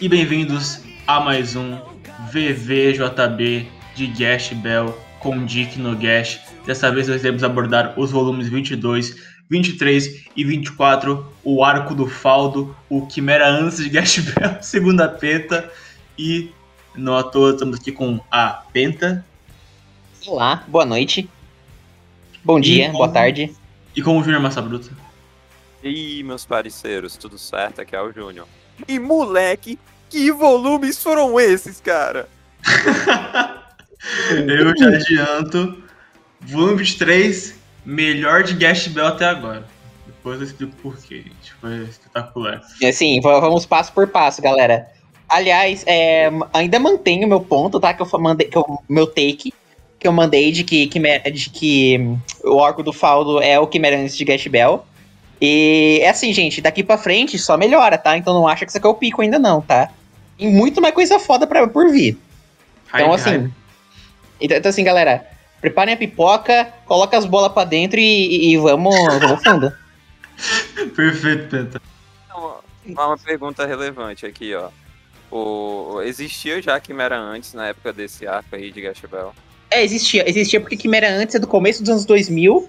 e bem-vindos a mais um VVJB de Gash Bell com Dick no Gash. Dessa vez nós iremos abordar os volumes 22, 23 e 24, o Arco do Faldo, o Quimera antes de Gash Bell, segunda penta e no à toa estamos aqui com a Penta. Olá, boa noite. Bom dia, com- boa tarde. E com o Júnior Massa Bruta. E meus parceiros, tudo certo? Aqui é o Júnior. E moleque, que volumes foram esses, cara? Eu já adianto. Volume 23, melhor de Gash Bell até agora. Depois eu explico por quê, gente. Foi espetacular. Assim, vamos passo por passo, galera. Aliás, é, ainda mantenho meu ponto, tá? Que eu mandei, que eu, meu take que eu mandei de que, que, de que hum, o arco do Faldo é o Quimera antes de Gash Bell. E é assim, gente, daqui pra frente só melhora, tá? Então não acha que isso aqui é o pico ainda não, tá? E muito mais coisa foda pra, por vir. Então, assim. hype. Então, então, assim, galera, preparem a pipoca, coloca as bolas pra dentro e, e- e vamos, vamos fundo. Perfeito, Penta. Então, Uma, uma pergunta relevante aqui, ó. O, existia já Quimera antes, na época desse arco aí de Gash Bell? É, existia. Existia porque Quimera antes é do começo dos anos 2000.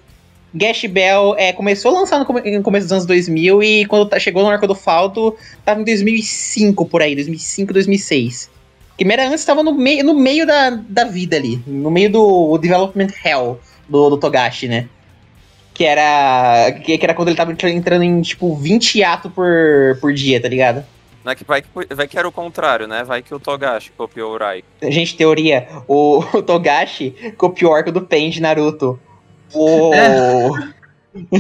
Gash Bell é, começou a lançar no, come- no começo dos anos 2000 e quando tá- chegou no Arco do Faldo, tava em 2005 por aí, 2005, 2006. Quimera antes tava no meio, no meio da, da vida ali, no meio do development hell do, do Togashi, né? Que era, que, que era quando ele tava entrando em, tipo, 20 atos por, por dia, tá ligado? Não é que vai, que vai que era o contrário, né? Vai que o Togashi copiou o Rai. Gente, teoria, o, o Togashi copiou o arco do Pain de Naruto. O...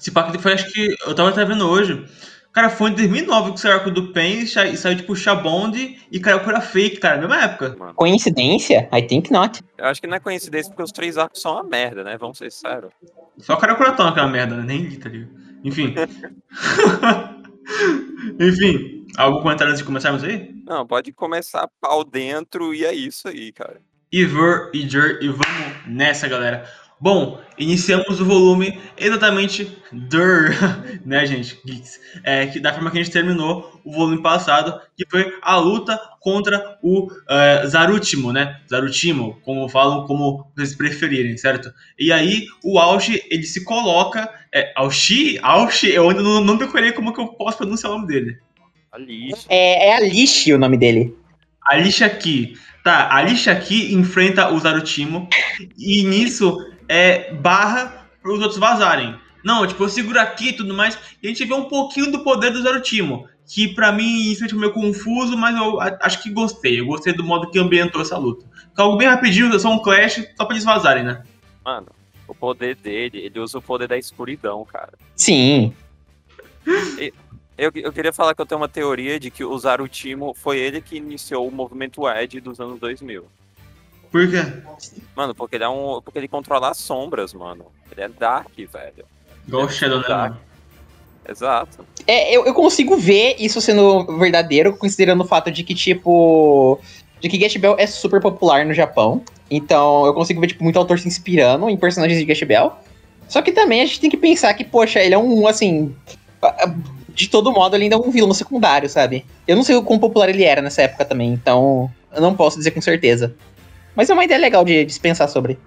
Esse pacto foi, acho que. Eu tava até vendo hoje. Cara, foi em 2009 que saiu o arco do Pen e sa- saiu tipo Shabond e Karakura Fake, cara, mesma época. Mano. Coincidência? I think not. Eu acho que não é coincidência porque os três arcos são uma merda, né? Vamos ser sérios. Só Karakura Town aquela merda, né? Nem li, tá ligado? Enfim. Enfim, algum comentário antes de começarmos aí? Não, pode começar pau dentro e é isso aí, cara. Iver e Jer e vamos nessa, galera. Bom, iniciamos o volume exatamente der, né, gente? Geeks. É, que da forma que a gente terminou o volume passado, que foi a luta contra o eh, Zarutimo, né? Zarutimo, como falam, como vocês preferirem, certo? E aí o Aushi, ele se coloca. É, Aushi? Aushi? Eu ainda não, não decorei como que eu posso pronunciar o nome dele. É, é Alice o nome dele. Alicia Ki. Tá, a Alicia Ki enfrenta o Zarutimo e nisso é barra para os outros vazarem. Não, tipo, eu seguro aqui e tudo mais. E a gente vê um pouquinho do poder do Zarutimo. Que pra mim isso é tipo, meio confuso, mas eu acho que gostei. Eu gostei do modo que ambientou essa luta. Fica algo bem rapidinho, só um clash, só pra eles vazarem, né? Mano, o poder dele, ele usa o poder da escuridão, cara. Sim. Eu, eu queria falar que eu tenho uma teoria de que o Zarutimo foi ele que iniciou o movimento Ed dos anos 2000. Por quê? Mano, porque ele é um. Porque ele controla as sombras, mano. Ele é Dark, velho. Igual o Shadow, né? mano? Exato. É, eu, eu consigo ver isso sendo verdadeiro, considerando o fato de que, tipo. De que Gash Bell é super popular no Japão. Então eu consigo ver, tipo, muito autor se inspirando em personagens de Gash Bell. Só que também a gente tem que pensar que, poxa, ele é um, assim. De todo modo, ele ainda é um vilão secundário, sabe? Eu não sei o quão popular ele era nessa época também, então eu não posso dizer com certeza. Mas é uma ideia legal de, se pensar sobre.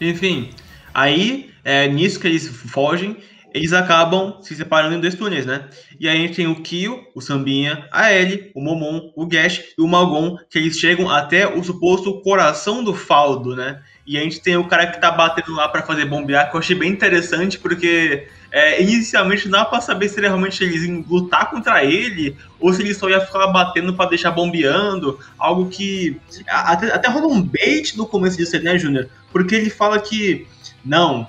Enfim, aí, é, nisso que eles fogem, eles acabam se separando em dois túneis, né? E aí a gente tem o Kyo, o Sambinha, a Ellie, o Momon, o Gash e o Magon, que eles chegam até o suposto coração do Faldo, né? E a gente tem o cara que tá batendo lá pra fazer bombear, que eu achei bem interessante, porque é, inicialmente não dá pra saber se ele realmente eles iam lutar contra ele, ou se ele só ia ficar batendo pra deixar bombeando, algo que até, até rola um bait no começo disso, né, Júnior? Porque ele fala que, não,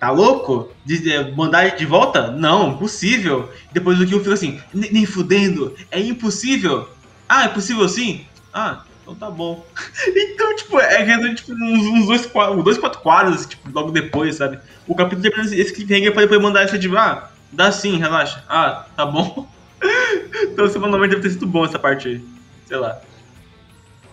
tá louco? De, é, mandar ele de volta? Não, impossível. Depois o Kyo fica assim, "Nem- nem fudendo, é impossível. Ah, é possível sim? Ah, então tá bom. então, tipo, é resumo, tipo, uns, dois, dois, quatro quadros, tipo, logo depois, sabe? O capítulo termina esse- esse cliffhanger pra depois mandar essa de, ah, dá sim, relaxa. Ah, tá bom. então, semanalmente deve ter sido bom essa parte aí. Sei lá.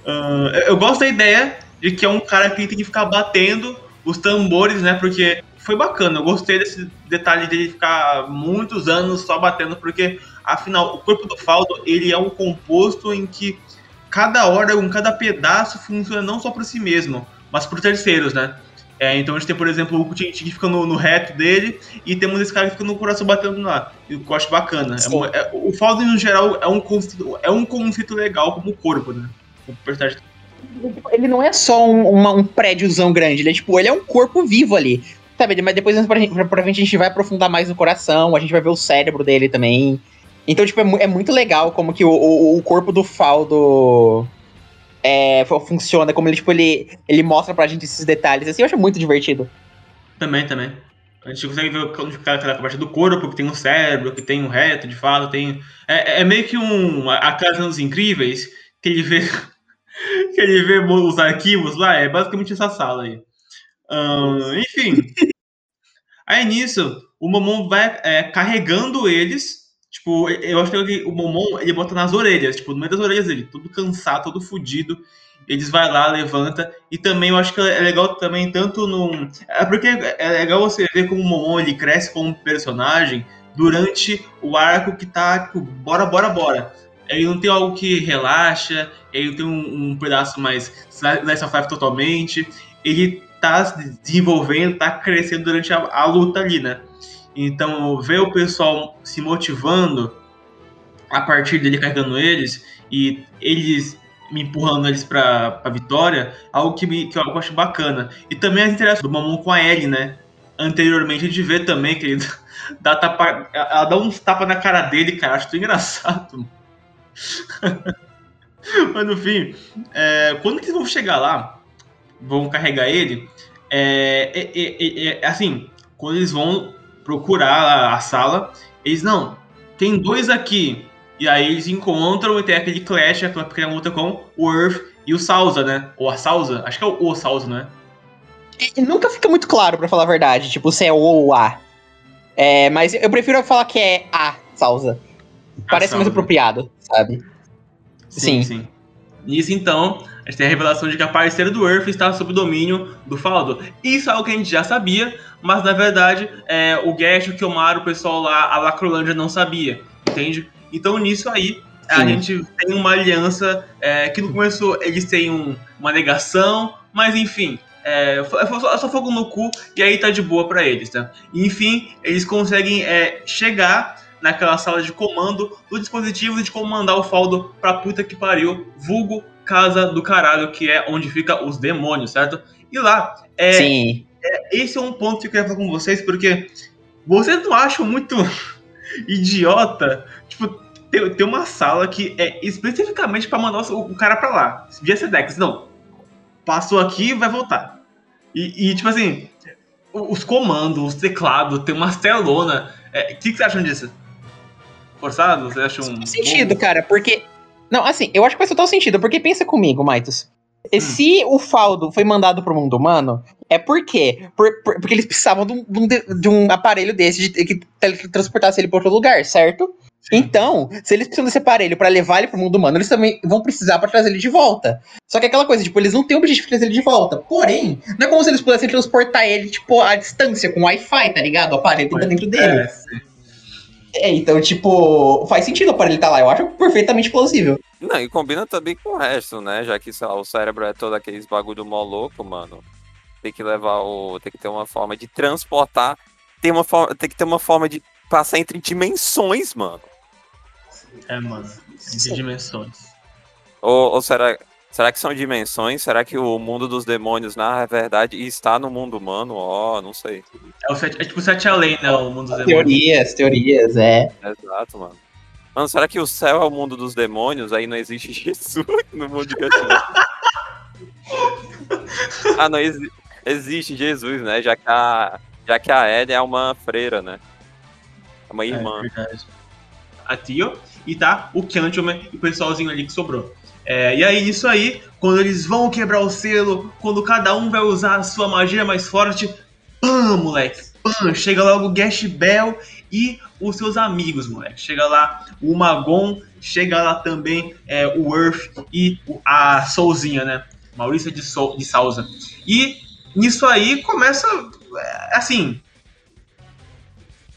Eu- eu gosto da ideia de que é um cara que tem que ficar batendo os tambores, né? Porque foi bacana. Eu gostei desse detalhe dele ficar muitos anos só batendo, porque afinal o corpo do Faldo ele é um composto em que cada órgão, cada pedaço funciona não só para si mesmo, mas para terceiros, né? É, então a gente tem, por exemplo, o Tintin que fica no, no, reto dele e temos esse cara que fica no coração batendo lá. que eu acho bacana. É, é, o Faldo, no geral, é um, conceito, é um conceito legal como corpo, né? O personagem. Ele não é só um, uma, um prédiozão grande, ele é tipo, ele é um corpo vivo ali. Sabe, mas depois provavelmente a gente vai aprofundar mais no coração, a gente vai ver o cérebro dele também. Então, tipo, é, é muito legal como que o, o, o corpo do Faldo é, funciona, como ele, tipo, ele, ele mostra pra gente esses detalhes. Assim, eu acho muito divertido. Também, também. A gente consegue ver aquela parte do corpo, que tem um cérebro, que tem um reto, de fato, tem. É, é meio que um. A Casa dos Incríveis, que ele vê. que ele vê os arquivos lá, é basicamente essa sala aí. Um, enfim. aí nisso, o Momon vai é, carregando eles Tipo, eu acho que o Momon, ele bota nas orelhas, tipo, no meio das orelhas dele, todo cansado, todo fudido. Eles vai lá, levanta. E também eu acho que é legal também, tanto no. É porque é legal você ver como o Momon ele cresce como personagem durante o arco que tá, tipo, bora, bora, bora. Ele não tem algo que relaxa, ele tem um, um pedaço mais Slice of Life totalmente. Ele tá se desenvolvendo, tá crescendo durante a, a luta ali, né? Então, ver o pessoal se motivando a partir dele carregando eles e eles me empurrando eles pra, pra vitória, algo que, me, que eu acho bacana. E também as interações do Mamon com a Ellie, né? Anteriormente a gente vê também que ele dá, tapa, ela dá uns tapas na cara dele, cara. Acho tão engraçado. Mas no fim, é, quando eles vão chegar lá, vão carregar ele, é, é, é, é assim, quando eles vão procurar a, sala. Eles, não, tem dois aqui. E aí eles encontram e tem aquele clash, aquela pequena luta com o Earth e o Salsa, né? Ou a Salsa, acho que é o, o Salsa, né? E nunca fica muito claro, para falar a verdade, tipo, se é o ou A. É, mas eu prefiro falar que é a Salsa. Parece mais apropriado, sabe? Sim, sim. sim. Nisso, então, a gente tem a revelação de que a parceira do Earth está sob o domínio do Faldo. Isso é algo que a gente já sabia, mas na verdade é, o Gash, o Kiyomaru, o pessoal lá, a Lacrolândia não sabia, entende? Então nisso aí a gente tem uma aliança é, que no começo eles têm um, uma negação, mas enfim, é, é só fogo no cu e aí tá de boa para eles, tá? Enfim, eles conseguem é, chegar naquela sala de comando do dispositivo de comandar o Faldo pra puta que pariu, vulgo casa do caralho, que é onde fica os demônios, certo? E lá, é, Sim. É, esse é um ponto que eu quero falar com vocês, porque vocês não acham muito idiota, tipo, ter, ter uma sala que é especificamente para mandar o, o, cara pra lá, via Sedex, não. Passou aqui vai voltar. E, e, tipo assim, os comandos, os teclados, tem uma telona. O é, que, que vocês acham disso? Forçado? Você acha um. sentido, bom? cara, porque. Não, assim, eu acho que faz total sentido, porque pensa comigo, Maitos. Hum. Se o Faldo foi mandado pro mundo humano, é por quê? Por, por, porque eles precisavam de um, de um, aparelho desse de, que teletransportasse ele para outro lugar, certo? Sim. Então, se eles precisam desse aparelho para levar ele pro mundo humano, eles também vão precisar para trazer ele de volta. Só que aquela coisa, tipo, eles não têm o objetivo de trazer ele de volta. Porém, não é como se eles pudessem transportar ele, tipo, à distância, com Wi-Fi, tá ligado? O aparelho tá dentro dele. É, é, então, tipo, faz sentido para ele estar tá lá. Eu acho perfeitamente plausível. Não, e combina também com o resto, né? Já que lá, o cérebro é todo aqueles bagulho mó louco, mano. Tem que levar o. Tem que ter uma forma de transportar. Tem, uma forma, tem que ter uma forma de passar entre dimensões, mano. É, mano. Entre dimensões. Ou, ou será. Será que são dimensões? Será que o mundo dos demônios, na verdade, está no mundo humano? Ó, oh, não sei. É, o set, é tipo o sete além, né? O mundo dos demônios. Teorias, teorias, é. Exato, mano. Mano, será que o céu é o mundo dos demônios? Aí não existe Jesus no mundo de Ah, não, exi existe Jesus, né? Já que a, já que a Ellie é uma freira, né? É uma é irmã. É verdade. A Tio e tá o Kyanchoman e o pessoalzinho ali que sobrou. É, e aí, isso aí, quando eles vão quebrar o selo, quando cada um vai usar a sua magia mais forte, pam, moleque, pam, chega logo o Gash Bell e os seus amigos, moleque. Chega lá o Magon, chega lá também é, o Earth e a Soulzinha, né? Maurícia de, Soul, de Souza. E nisso aí começa é, assim.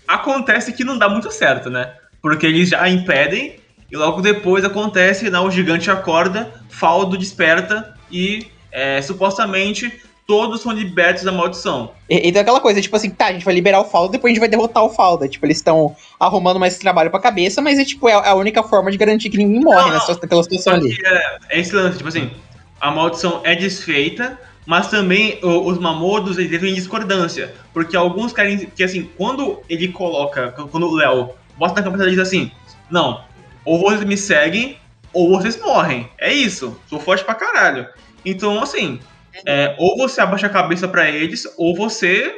Acontece que não dá muito certo, né? Porque eles já impedem e logo depois acontece, né, o gigante acorda, Faldo desperta e é, supostamente todos são libertos da maldição. E, então aquela coisa, tipo assim, tá, a gente vai liberar o Faldo, depois a gente vai derrotar o Faldo. Tipo, eles estão arrumando mais trabalho pra cabeça, mas é tipo, é a única forma de garantir que ninguém morre não, naquela situação ali. É, é esse lance, tipo assim, a maldição é desfeita, mas também os mamodos eles entram em discordância. Porque alguns querem que assim, quando ele coloca, quando o Léo bota na cabeça deles assim, não, ou vocês me seguem, ou vocês morrem. É isso. Sou forte pra caralho. Então, assim, é, ou você abaixa a cabeça para eles, ou você,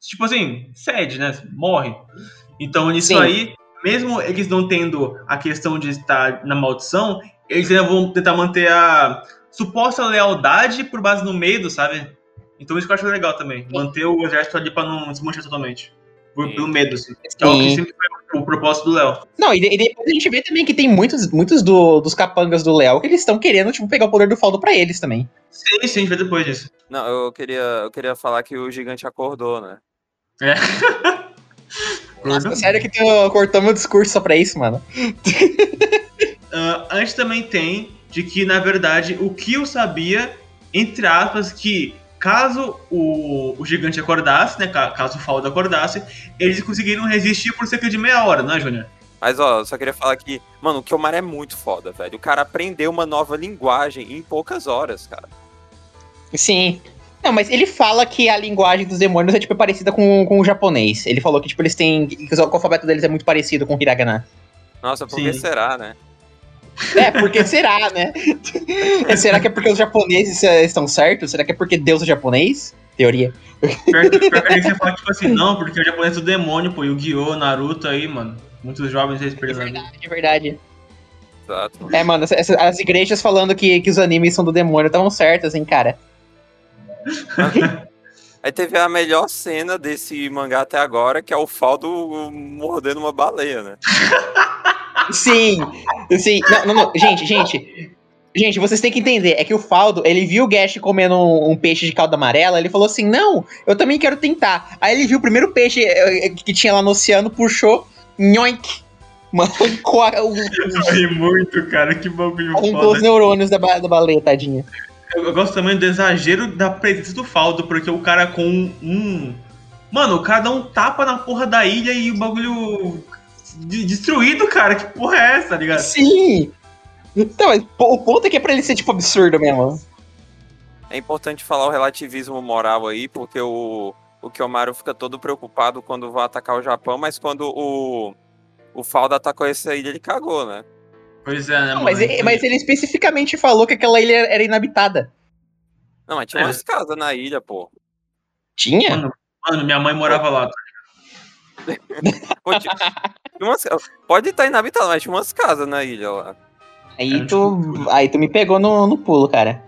tipo assim, cede, né? Morre. Então, nisso Sim. aí, mesmo eles não tendo a questão de estar na maldição, eles ainda vão tentar manter a suposta lealdade por base no medo, sabe? Então isso que eu acho legal também. Manter o exército ali pra não desmanchar totalmente. Por, pelo medo, assim. É o que sempre foi o propósito do Léo. Não, e, e, depois a gente vê também que tem muitos, muitos do, dos capangas do Léo que eles estão querendo, tipo, pegar o poder do Faldo pra eles também. Sim, sim, a gente vê depois disso. Não, eu queria, eu queria falar que o gigante acordou, né? É. Nossa, sério que tu cortou meu discurso só pra isso, mano? uh, a gente também tem de que, na verdade, o que eu sabia, entre aspas, que caso o, o gigante acordasse, né? Caso o Faldo acordasse, eles conseguiram resistir por cerca de meia hora, não é, Júnior? Mas, ó, só queria falar que, mano, o Kiomar é muito foda, velho. O cara aprendeu uma nova linguagem em poucas horas, cara. Sim. Não, mas ele fala que a linguagem dos demônios é, tipo, parecida com, com o japonês. Ele falou que, tipo, eles têm... que o alfabeto deles é muito parecido com o hiragana. Nossa, por que será, né? É, porque será, né? será que é porque os japoneses estão certos? Será que é porque Deus é japonês? Teoria. Pior que você fala, tipo assim, não, porque o japonês é o demônio, pô, e o Gyo, Naruto aí, mano. Muitos jovens respeitam. É verdade, é verdade. Exato. É, mano, as, as igrejas falando que, que os animes são do demônio estavam certas, hein, cara. Aí teve a melhor cena desse mangá até agora, que é o Faldo mordendo uma baleia, né? Sim, sim. Não, não, não. Gente, gente. Gente, vocês têm que entender, é que o Faldo, ele viu o Gash comendo um, um, peixe de calda amarela, ele falou assim, não, eu também quero tentar. Aí ele viu o primeiro peixe eh, eh, que tinha lá no oceano, puxou, nhoink, mancou o... Eu muito, cara, que bagulho Arrancou os neurônios da, da baleia, tadinha. Eu, eu, gosto também do exagero da presença do Faldo, porque o cara com um... Mano, o cara dá um tapa na porra da ilha e o bagulho destruído, cara. Que porra é essa, tá ligado? Sim! Então, o ponto é que é pra ele ser, tipo, absurdo mesmo. É importante falar o relativismo moral aí, porque o, o Kiyomaru fica todo preocupado quando vai atacar o Japão, mas quando o, o Falda atacou essa ilha, ele cagou, né? Pois é, né, Não, mas, ele, mas ele especificamente falou que aquela ilha era inabitada. Não, mas tinha é. umas casas na ilha, pô. Tinha? Mano, mano minha mãe morava lá, tá Pode estar inabitado, mas tinha umas casas na ilha lá. Aí tu, aí tu me pegou no, no pulo, cara.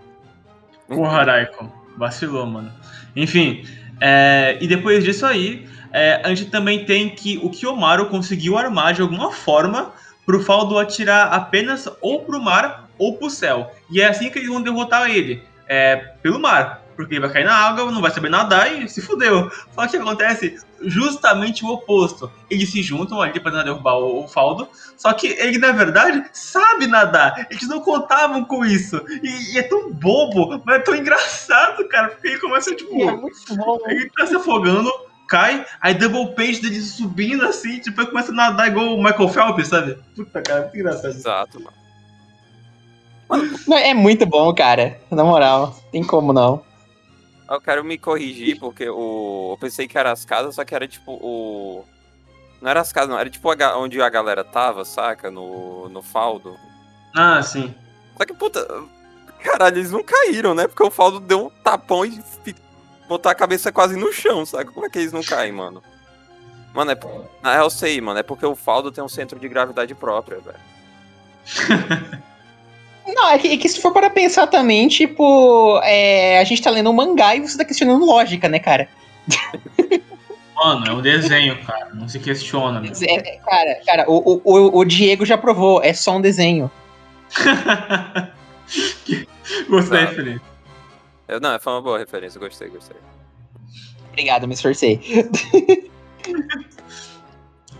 Porra, Raiko. Vacilou, mano. Enfim, é, e depois disso aí, é, a gente também tem que o Kiyomaru conseguiu armar de alguma forma pro Faldo atirar apenas ou pro mar ou pro céu. E é assim que eles vão derrotar ele. É, pelo mar porque ele vai cair na água, não vai saber nadar e se fudeu. Só que acontece justamente o oposto. Eles se juntam ali para derrubar o, o Faldo, só que ele, na verdade, sabe nadar. Eles não contavam com isso. E, e é tão bobo, mas é tão engraçado, cara, porque ele começa, tipo. É muito bom. Ele tá se afogando, cai, aí double page dele subindo assim, tipo, ele começa a nadar igual o Michael Phelps, sabe? Puta, cara, muito engraçado. Exato, mano. É muito bom, cara. Na moral, tem como não. Eu quero me corrigir, porque o... eu pensei que era as casas, só que era tipo o. Não era as casas, não, era tipo onde a galera tava, saca? No, no faldo. Ah, sim. Só que, puta. Caralho, eles não caíram, né? Porque o faldo deu um tapão e botar a cabeça quase no chão, saca? Como é que eles não caem, mano? Mano, é. Ah, eu sei, mano. É porque o faldo tem um centro de gravidade própria, velho. Não, é que, é que, se for para pensar também, tipo, é, a gente tá lendo um mangá e você tá questionando lógica, né, cara? Mano, é um desenho, cara. Não se questiona. É, cara, cara o, o, o Diego já provou, é só um desenho. gostei da referência. Não, foi uma boa referência, gostei, gostei. Obrigado, me esforcei.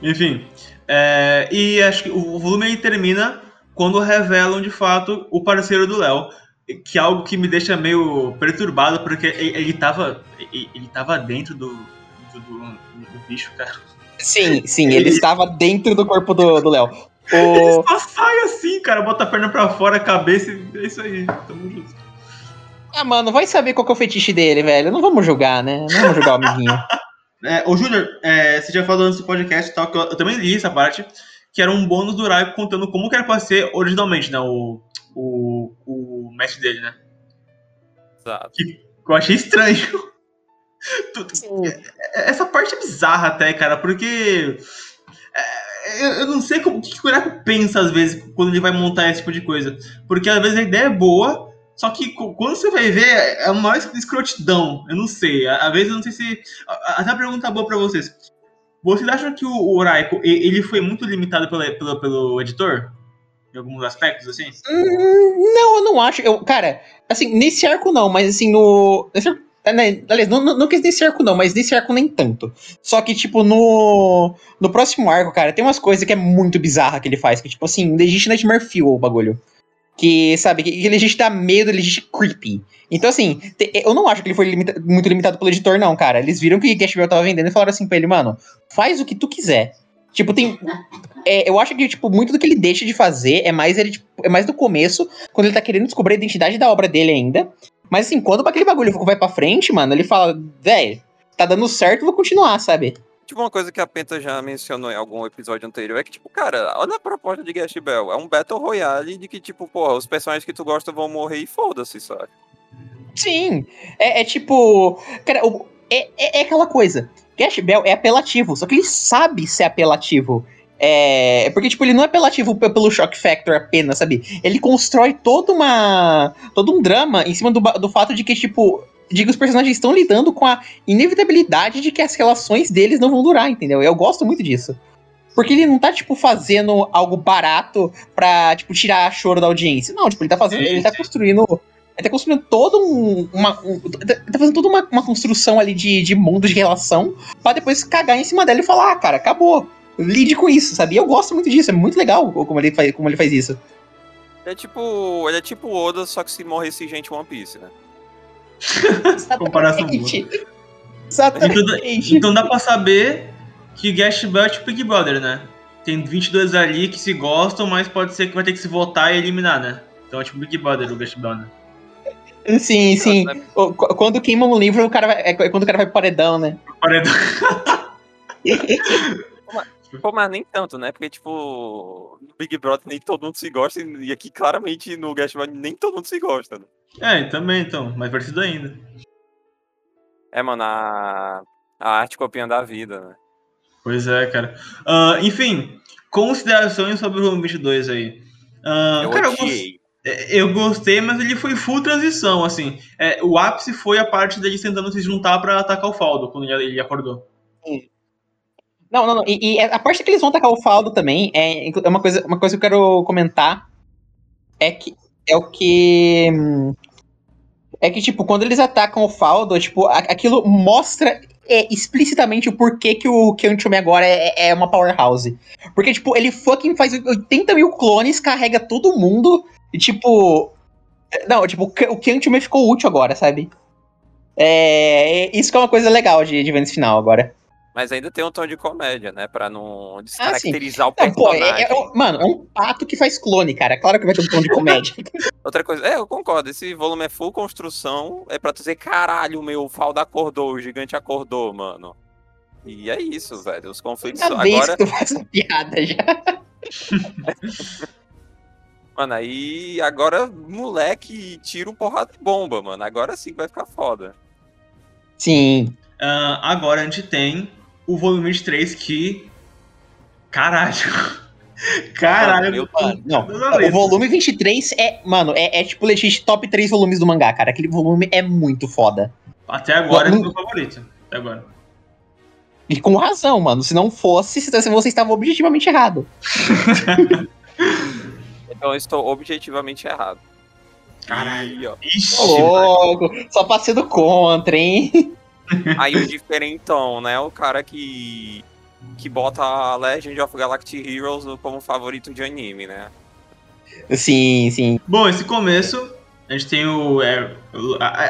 Enfim. é, e acho que o volume aí termina quando revelam de fato o parceiro do Léo. Que é algo que me deixa meio perturbado, porque ele, ele, tava, ele, tava dentro do, do, do, do bicho, cara. Sim, sim, ele, ele estava dentro do corpo do, Léo. O... Ele só sai assim, cara, bota a perna pra fora, a cabeça e é isso aí. Tamo junto. Ah, mano, vai saber qual que é o fetiche dele, velho. Não vamos julgar, né? Não vamos julgar o amiguinho. É, ô, Júnior, é, você já falou antes do podcast e tal, que eu, eu, também li essa parte, que era um bônus do Raico contando como que era pra ser originalmente, né? O, o, o mestre dele, né? Exato. Que eu achei estranho. Essa parte é bizarra até, cara, porque. É, eu não sei como, o que o Curaco pensa às vezes quando ele vai montar esse tipo de coisa. Porque às vezes a ideia é boa, só que quando você vai ver, é uma escrotidão. Eu não sei. Às vezes eu não sei se. Até uma pergunta boa pra vocês. Vocês acham que o Raiko ele foi muito limitado pelo, pelo, pelo editor? Em alguns aspectos, assim? Hum, não, eu não acho. Eu, cara, assim, nesse arco não, mas assim, no. Nesse é, né, aliás, não, não, não que nesse arco não, mas nesse arco nem tanto. Só que, tipo, no, no próximo arco, cara, tem umas coisas que é muito bizarra que ele faz. Que, tipo assim, Legit Nightmare Fuel o bagulho. Que, sabe, que, que Legit dá medo, Legit creepy. Então, assim, te, eu não acho que ele foi limita, muito limitado pelo editor, não, cara. Eles viram que Bell tava vendendo e falaram assim pra ele, mano, faz o que tu quiser. Tipo, tem. É, eu acho que, tipo, muito do que ele deixa de fazer é mais ele, tipo, é mais do começo, quando ele tá querendo descobrir a identidade da obra dele ainda. Mas assim, quando aquele bagulho vai pra frente, mano, ele fala, velho, tá dando certo, vou continuar, sabe? Tipo, uma coisa que a Penta já mencionou em algum episódio anterior é que, tipo, cara, olha a proposta de Gash Bell. É um Battle Royale de que, tipo, porra, os personagens que tu gosta vão morrer e foda-se, sabe? Sim. É, é tipo. Cara, é, é, é aquela coisa. Gash Bell é apelativo, só que ele sabe ser apelativo. É, porque, tipo, ele não é apelativo pelo shock factor apenas, sabe? Ele constrói toda uma. todo um drama em cima do, do fato de que, tipo. Que os personagens estão lidando com a inevitabilidade de que as relações deles não vão durar, entendeu? Eu gosto muito disso. Porque ele não tá, tipo, fazendo algo barato pra, tipo, tirar choro da audiência. Não, tipo, ele tá fazendo. Ele tá construindo. Ele tá construindo todo um. Uma, um tá fazendo toda uma, uma construção ali de, de mundo de relação. pra depois cagar em cima dela e falar, ah, cara, acabou lide com isso, sabe? E eu gosto muito disso, é muito legal como ele faz, como ele faz isso. É tipo. Ele é tipo Oda, só que se morresse gente One Piece, né? Comparação boa. Exatamente. Então, então dá pra saber que Gash Bell é tipo Big Brother, né? Tem 22 ali que se gostam, mas pode ser que vai ter que se votar e eliminar, né? Então é tipo Big Brother o Gash Bell, né? Sim, sim. Quando queima um livro, o cara vai, é quando o cara vai pro paredão, né? Paredão. Pô, mas nem tanto, né? Porque, tipo, Big Brother nem todo mundo se gosta, e aqui claramente no Gashman nem todo mundo se gosta, né? É, também, então, mais parecido ainda. É, mano, a, a arte copiando a vida, né? Pois é, cara. Uh, enfim, considerações sobre o volume 22 aí. Uh, eu cara, odiei. Eu, eu gostei, mas ele foi full transição, assim. É, o ápice foi a parte deles tentando se juntar para atacar o Faldo, quando ele, ele acordou. Sim. Não, não, não. E, e, a parte que eles vão atacar o Faldo também é, é uma coisa, uma coisa que eu quero comentar. É que é o que. É que, tipo, quando eles atacam o Faldo, tipo, aquilo mostra é, explicitamente o porquê que o Kyunchumi agora é, é uma powerhouse. Porque, tipo, ele fucking faz 80 mil clones, carrega todo mundo, e, tipo. Não, tipo, o Kyunchumi ficou útil agora, sabe? É, isso que é uma coisa legal de, de ver nesse final agora. Mas ainda tem um tom de comédia, né? Pra não descaracterizar ah, o personagem. Não, pô, é, é, mano, é um pato que faz clone, cara. Claro que vai ter um tom de comédia. Outra coisa, é, eu concordo. Esse volume é full construção. É pra dizer, caralho, meu, o Falda acordou, o gigante acordou, mano. E é isso, velho. Os conflitos. Uma agora. Que tu faz essa piada já. mano, aí agora moleque tira um porrada de bomba, mano. Agora sim vai ficar foda. Sim. Uh, agora a gente tem o volume 23 que. Caralho. Caralho. Não, o volume 23 é, mano, é, é tipo legit top 3 volumes do mangá, cara. Aquele volume é muito foda. Até agora é o meu favorito. Até agora. E com razão, mano. Se não fosse, você estava objetivamente errado. então eu estou objetivamente errado. Caralho. Ixi, oh, só passei do contra, hein? Aí o diferentão, né? O cara que. que bota a Legend of Galactic Heroes como favorito de anime, né? Sim, sim. Bom, esse começo, a gente tem o. É,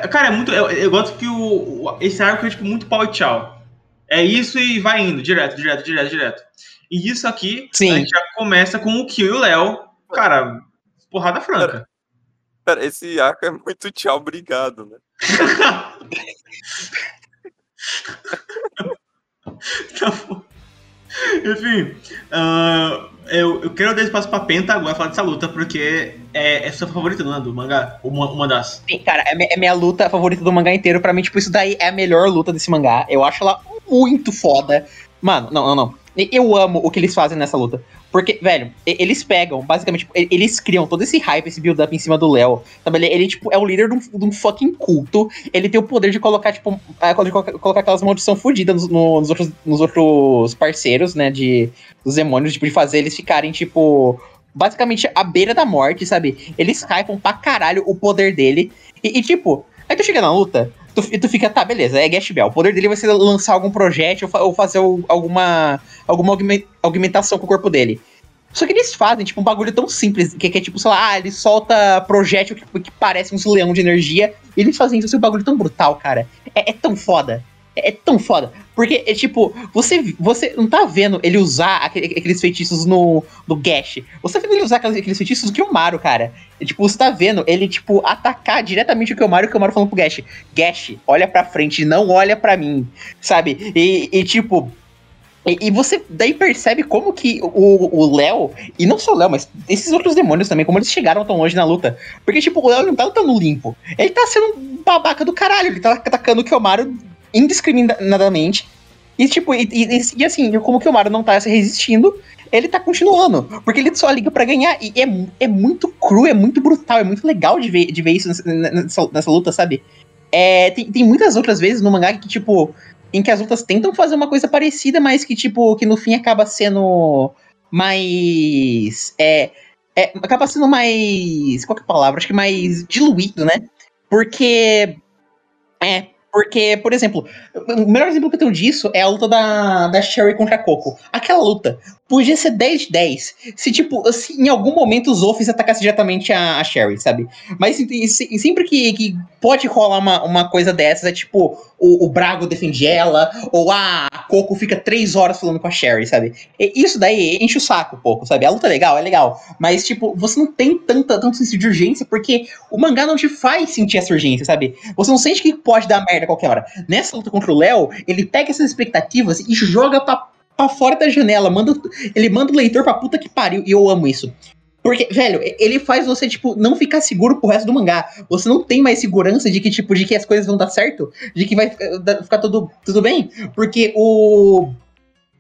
cara, é muito. Eu, eu gosto que o, o, esse arco é tipo muito pau e tchau. É isso e vai indo, direto, direto, direto, direto. E isso aqui, sim. a gente já começa com o Kill e o Léo. Cara, porrada franca. Cara, esse arco é muito tchau, obrigado, né? tá bom. Enfim, uh, eu, eu quero dar espaço pra Penta agora falar dessa luta, porque é, é sua favorita, não? Do mangá? Uma, uma das. Sim, cara, é, é minha luta favorita do mangá inteiro. Pra mim, tipo, isso daí é a melhor luta desse mangá. Eu acho ela muito foda. Mano, não, não, não. Eu amo o que eles fazem nessa luta. Porque, velho, eles pegam, basicamente, tipo, eles criam todo esse hype, esse build-up em cima do Léo. Ele, ele, tipo, é o líder de um, de um, fucking culto. Ele tem o poder de colocar, tipo, de colocar, colocar aquelas maldição fodidas nos, nos, outros, nos outros parceiros, né? De, dos demônios, tipo, de fazer eles ficarem, tipo, basicamente à beira da morte, sabe? Eles hypam pra caralho o poder dele. E, e tipo, aí tu chega na luta, tu, tu fica, tá, beleza, é Gash Bell. O poder dele vai ser lançar algum projétil ou, ou fazer alguma, alguma augmentação com o corpo dele. Só que eles fazem, tipo, um bagulho tão simples, que, que é tipo, sei lá, ah, ele solta projétil que, que parece um leão de energia, e eles fazem isso, um bagulho tão brutal, cara. É, é tão foda. É, é, tão foda. Porque, é tipo, você, você não tá vendo ele usar aquele, aqueles feitiços no, no Gash. Você tá vendo ele usar aqueles, feitiços do Kyomaru, cara. É, tipo, você tá vendo ele, tipo, atacar diretamente o Kyomaru e o Kyomaru falando pro Gash. Gash, olha pra frente, não olha pra mim. Sabe? E, e tipo, e, e, você daí percebe como que o Léo, e não só o Léo, mas esses outros demônios também, como eles chegaram tão longe na luta. Porque, tipo, o Léo não tá lutando limpo. Ele tá sendo um babaca do caralho. Ele tá atacando o Kyomaru indiscriminadamente. E, tipo, e, e, e assim, como o Kyomaru não tá se resistindo, ele tá continuando. Porque ele só liga para ganhar. E é, é muito cru, é muito brutal, é muito legal de ver, de ver isso nessa, nessa luta, sabe? É, tem, tem muitas outras vezes no mangá que, tipo, em que as lutas tentam fazer uma coisa parecida, mas que, tipo, que no fim acaba sendo mais. É, é, acaba sendo mais. Qual que é a palavra? Acho que mais diluído, né? Porque. É, porque, por exemplo, o melhor exemplo que eu tenho disso é a luta da, da Sherry contra a Coco. Aquela luta podia ser 10 de 10 se, tipo, se em algum momento os Offs atacassem diretamente a, a Sherry, sabe? Mas sempre que, que pode rolar uma, uma coisa dessas, é tipo, o, o Brago defende ela, ou a Coco fica 3 horas falando com a Sherry, sabe? E isso daí enche o saco um pouco, sabe? A luta é legal, é legal. Mas, tipo, você não tem tanta, tanto senso de urgência, porque o mangá não te faz sentir essa urgência, sabe? Você não sente que pode dar merda a qualquer hora. Nessa luta contra o Léo, ele pega essas expectativas e joga pra pra fora da janela. Manda, ele manda o leitor pra puta que pariu. E eu amo isso. Porque, velho, ele faz você, tipo, não ficar seguro pro resto do mangá. Você não tem mais segurança de que, tipo, de que as coisas vão dar certo, de que vai ficar tudo, tudo bem. Porque o.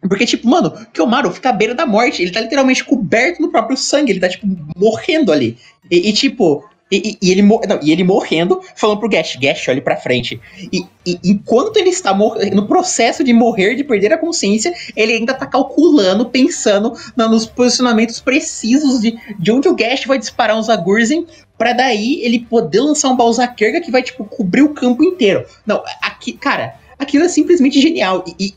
Porque, tipo, mano, Kyomaru fica à beira da morte. Ele tá literalmente coberto no próprio sangue. Ele tá, tipo, morrendo ali. E, e tipo, e, e, ele, não, e ele morrendo, falando pro Gash, Gash, olhe pra frente. E, e enquanto ele está no processo de morrer, de perder a consciência, ele ainda tá calculando, pensando nos posicionamentos precisos de, de onde o Gash vai disparar um Zagurzen, para daí ele poder lançar um Balzakerga que vai, tipo, cobrir o campo inteiro. Não, aqui, cara, aquilo é simplesmente genial. E,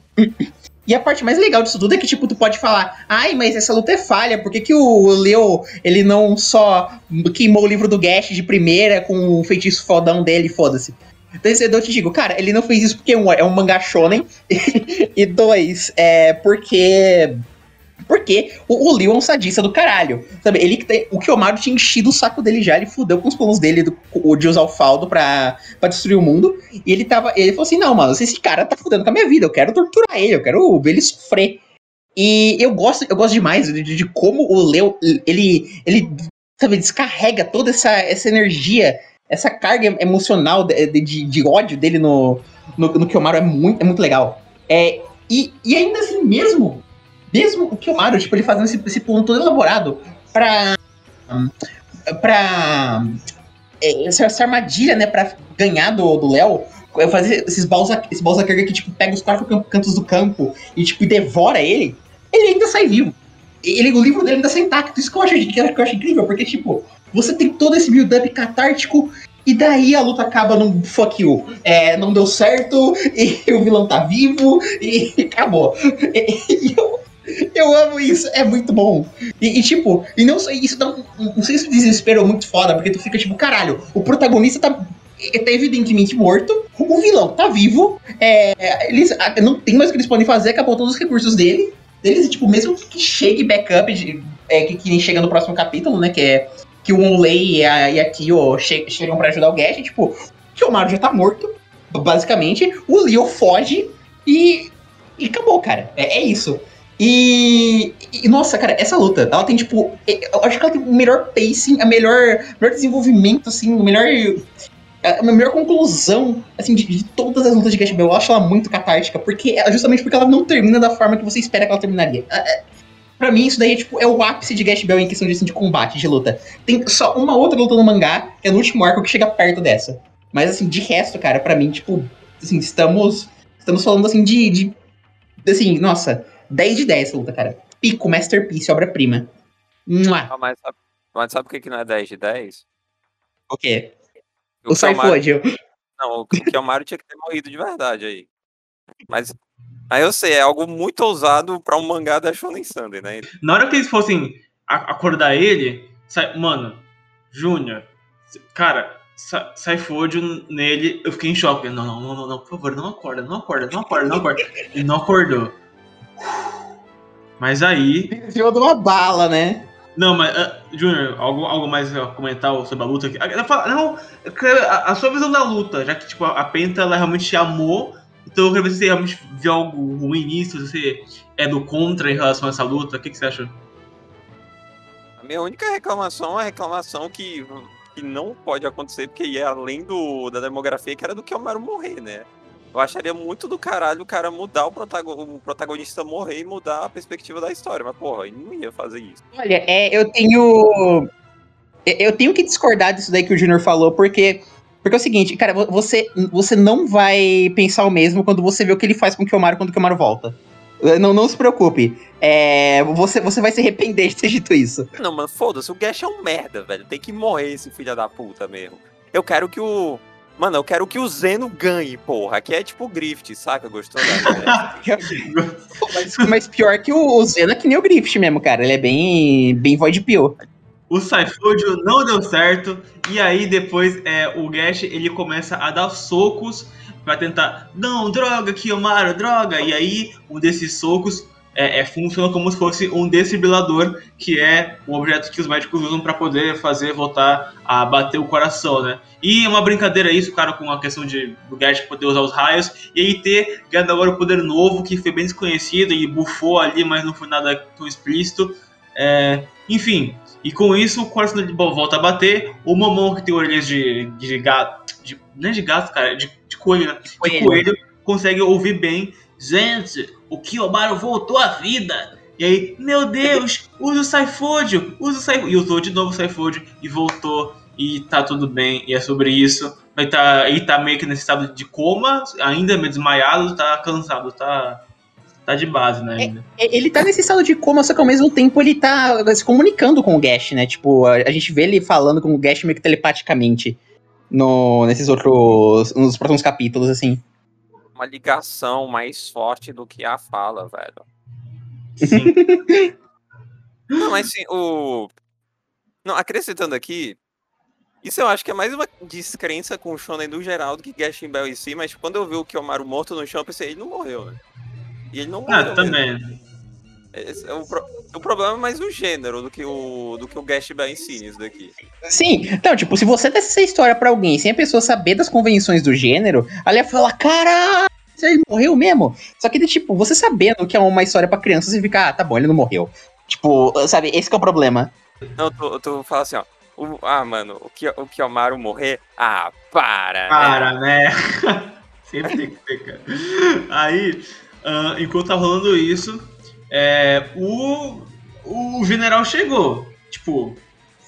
e a parte mais legal disso tudo é que, tipo, tu pode falar, ai, mas essa luta é falha, por que, que o Leo, ele não só queimou o livro do Gash de primeira com o feitiço fodão dele, foda-se. Então, eu te digo, cara, ele não fez isso porque, um, é um mangá shonen, e dois, é porque porque o, o Leo é um sadista do caralho. Sabe? Ele o Kiyomaru tinha enchido o saco dele já, ele fudeu com os planos dele do, de usar o faldo pra, pra destruir o mundo. E ele tava. Ele falou assim: não, mano, esse cara tá fudendo com a minha vida, eu quero torturar ele, eu quero ver ele sofrer. E eu gosto, eu gosto demais de, de como o Leo, ele, ele sabe, descarrega toda essa, essa energia, essa carga emocional de, de, de ódio dele no, no, no Kiyomaru é muito, é muito legal. É, e, e ainda assim, mesmo mesmo o Kiyomaru, tipo, ele fazendo esse, esse plano todo elaborado pra. pra. É, essa, essa armadilha, né, pra ganhar do, Léo. Fazer esses balsa, esse balsa carga que, tipo, pega os quatro cantos do campo e, tipo, devora ele. Ele ainda sai vivo. Ele, o livro dele ainda sai intacto. Isso que eu acho, que eu acho incrível, porque, tipo, você tem todo esse build-up catártico E daí a luta acaba num fuck you. É, não deu certo, e o vilão tá vivo, e acabou. E, e eu, eu amo isso, é muito bom. E, e tipo, e não isso dá um, um senso de desespero muito foda, porque tu fica tipo, caralho, o protagonista tá, tá evidentemente morto, o vilão tá vivo, é, eles não tem mais o que eles podem fazer, acabou todos os recursos dele. Deles, tipo, mesmo que chegue backup, de, é, que, que chega no próximo capítulo, né? Que é que o Onley e a, e a Kyo che chegam pra ajudar o Gash, tipo, o Kyomaru já tá morto, basicamente. O Leo foge e. E acabou, cara. É, é isso. E, e, Nossa, cara, essa luta, ela tem, tipo. Eu acho que ela tem o melhor pacing, a melhor, melhor desenvolvimento, assim, o melhor. A melhor conclusão, assim, de, de todas as lutas de Gash Bell. Eu acho ela muito catártica, porque justamente porque ela não termina da forma que você espera que ela terminaria. Pra mim, isso daí é, tipo, é o ápice de Gash Bell em questão de, assim, de combate, de luta. Tem só uma outra luta no mangá, que é no último arco, que chega perto dessa. Mas, assim, de resto, cara, para mim, tipo, assim, estamos. Estamos falando, assim, de. de assim, nossa, 10 de 10 essa luta, cara. Pico, Masterpiece, obra-prima. Ah, mas, sabe, mas sabe por que não é 10 de 10? O quê? O, o Saifod. Não, o Kiyomaru tinha que ter morrido de verdade aí. Mas Aí eu sei, é algo muito ousado para um mangá da Shonen Sunday, né? Na hora que eles fossem acordar ele, sai, mano, Júnior, cara, sai, sai fódio nele, eu fiquei em choque. Não, não, não, não, por favor, não acorda, não acorda, não acorda, não acorda. Ele não acordou. Mas aí. Desviou de uma bala, né? Não, mas, uh, Júnior, algo, algo mais a comentar sobre a luta aqui? Não, a, a sua visão da luta, já que tipo, a Penta ela realmente amou então eu quero ver se você realmente viu algo ruim nisso, se você é do contra em relação a essa luta. O que, que você acha? A minha única reclamação é uma reclamação que, que não pode acontecer, porque é além do, da demografia, que era do que o Maru morrer, né? Eu acharia muito do caralho o cara mudar o, o protagonista morrer e mudar a perspectiva da história. Mas, porra, ele não ia fazer isso. Olha, é, eu tenho. Eu tenho que discordar disso daí que o Junior falou, porque porque é o seguinte, cara, você, você não vai pensar o mesmo quando você vê o que ele faz com o Kiyomaru quando o Kiyomaru volta. Não, não se preocupe. É, você, você vai se arrepender de ter dito isso. Não, mano, foda-se, o Gash é um merda, velho. Tem que morrer esse filho da puta mesmo. Eu quero que o. Mano, eu quero que o Zeno ganhe, porra. Aqui é tipo o Grift, saca? Gostou da mas, mas pior que o, o Zeno é que nem o Grift mesmo, cara. Ele é bem, bem Void Pio o Saifudio não deu certo, e aí depois é, o Gash ele começa a dar socos para tentar, não, droga, Kiyomaru, droga, e aí um desses socos é, é, funciona como se fosse um desfibrilador, que é o objeto que os médicos usam para poder fazer voltar a bater o coração, né? E é uma brincadeira isso, cara, com a questão de o Gash poder usar os raios, e aí ter ganhado agora o poder novo, que foi bem desconhecido e bufou ali, mas não foi nada tão explícito. É, enfim, e com isso, o coração dele volta a bater. O Momon, que tem orelhas de, de gato. De, não é de gato, cara, de, de coelho, né? De coelho. coelho, consegue ouvir bem. Gente, o Kiyomaru voltou à vida. E aí, meu Deus, usa o Saifúdio, usa o Saifúdio. E usou de novo o Saifúdio e voltou. E tá tudo bem. E é sobre isso. Vai tá, ele tá meio que nesse estado de coma, ainda meio desmaiado, tá cansado, tá tá de base, né? Ainda. É, ele tá nesse estado de coma, só que ao mesmo tempo ele tá se comunicando com o Gash, né? Tipo, a, a gente vê ele falando com o Gash meio que telepaticamente no, nesses outros. nos próximos capítulos, assim. Uma ligação mais forte do que a fala, velho. Sim. Não, mas assim, o. Não, acrescentando aqui, isso eu acho que é mais uma descrença com o Shonen no geral do que Gashin Bell em si, mas quando eu vi o Kiyomaru morto no chão, eu pensei, ele não morreu, né? E ele não Ah, também. Esse é o, pro... o problema é mais o gênero do que o, do que o Gash Bell ensina isso daqui. Sim, então, tipo, se você desse essa história pra alguém sem a pessoa saber das convenções do gênero, ela ia falar, caralho, ele morreu mesmo. Só que, tipo, você sabendo que é uma história pra criança, você fica, ah, tá bom, ele não morreu. Tipo, sabe, esse é o problema. Não, tu, tu fala assim, ó. O, ah, mano, o, Ki, o Kiyomaru morrer? Ah, para, Para, né? né? Sempre tem que ter, cara. Aí, Uh, enquanto tá rolando isso, é, o, o general chegou. Tipo,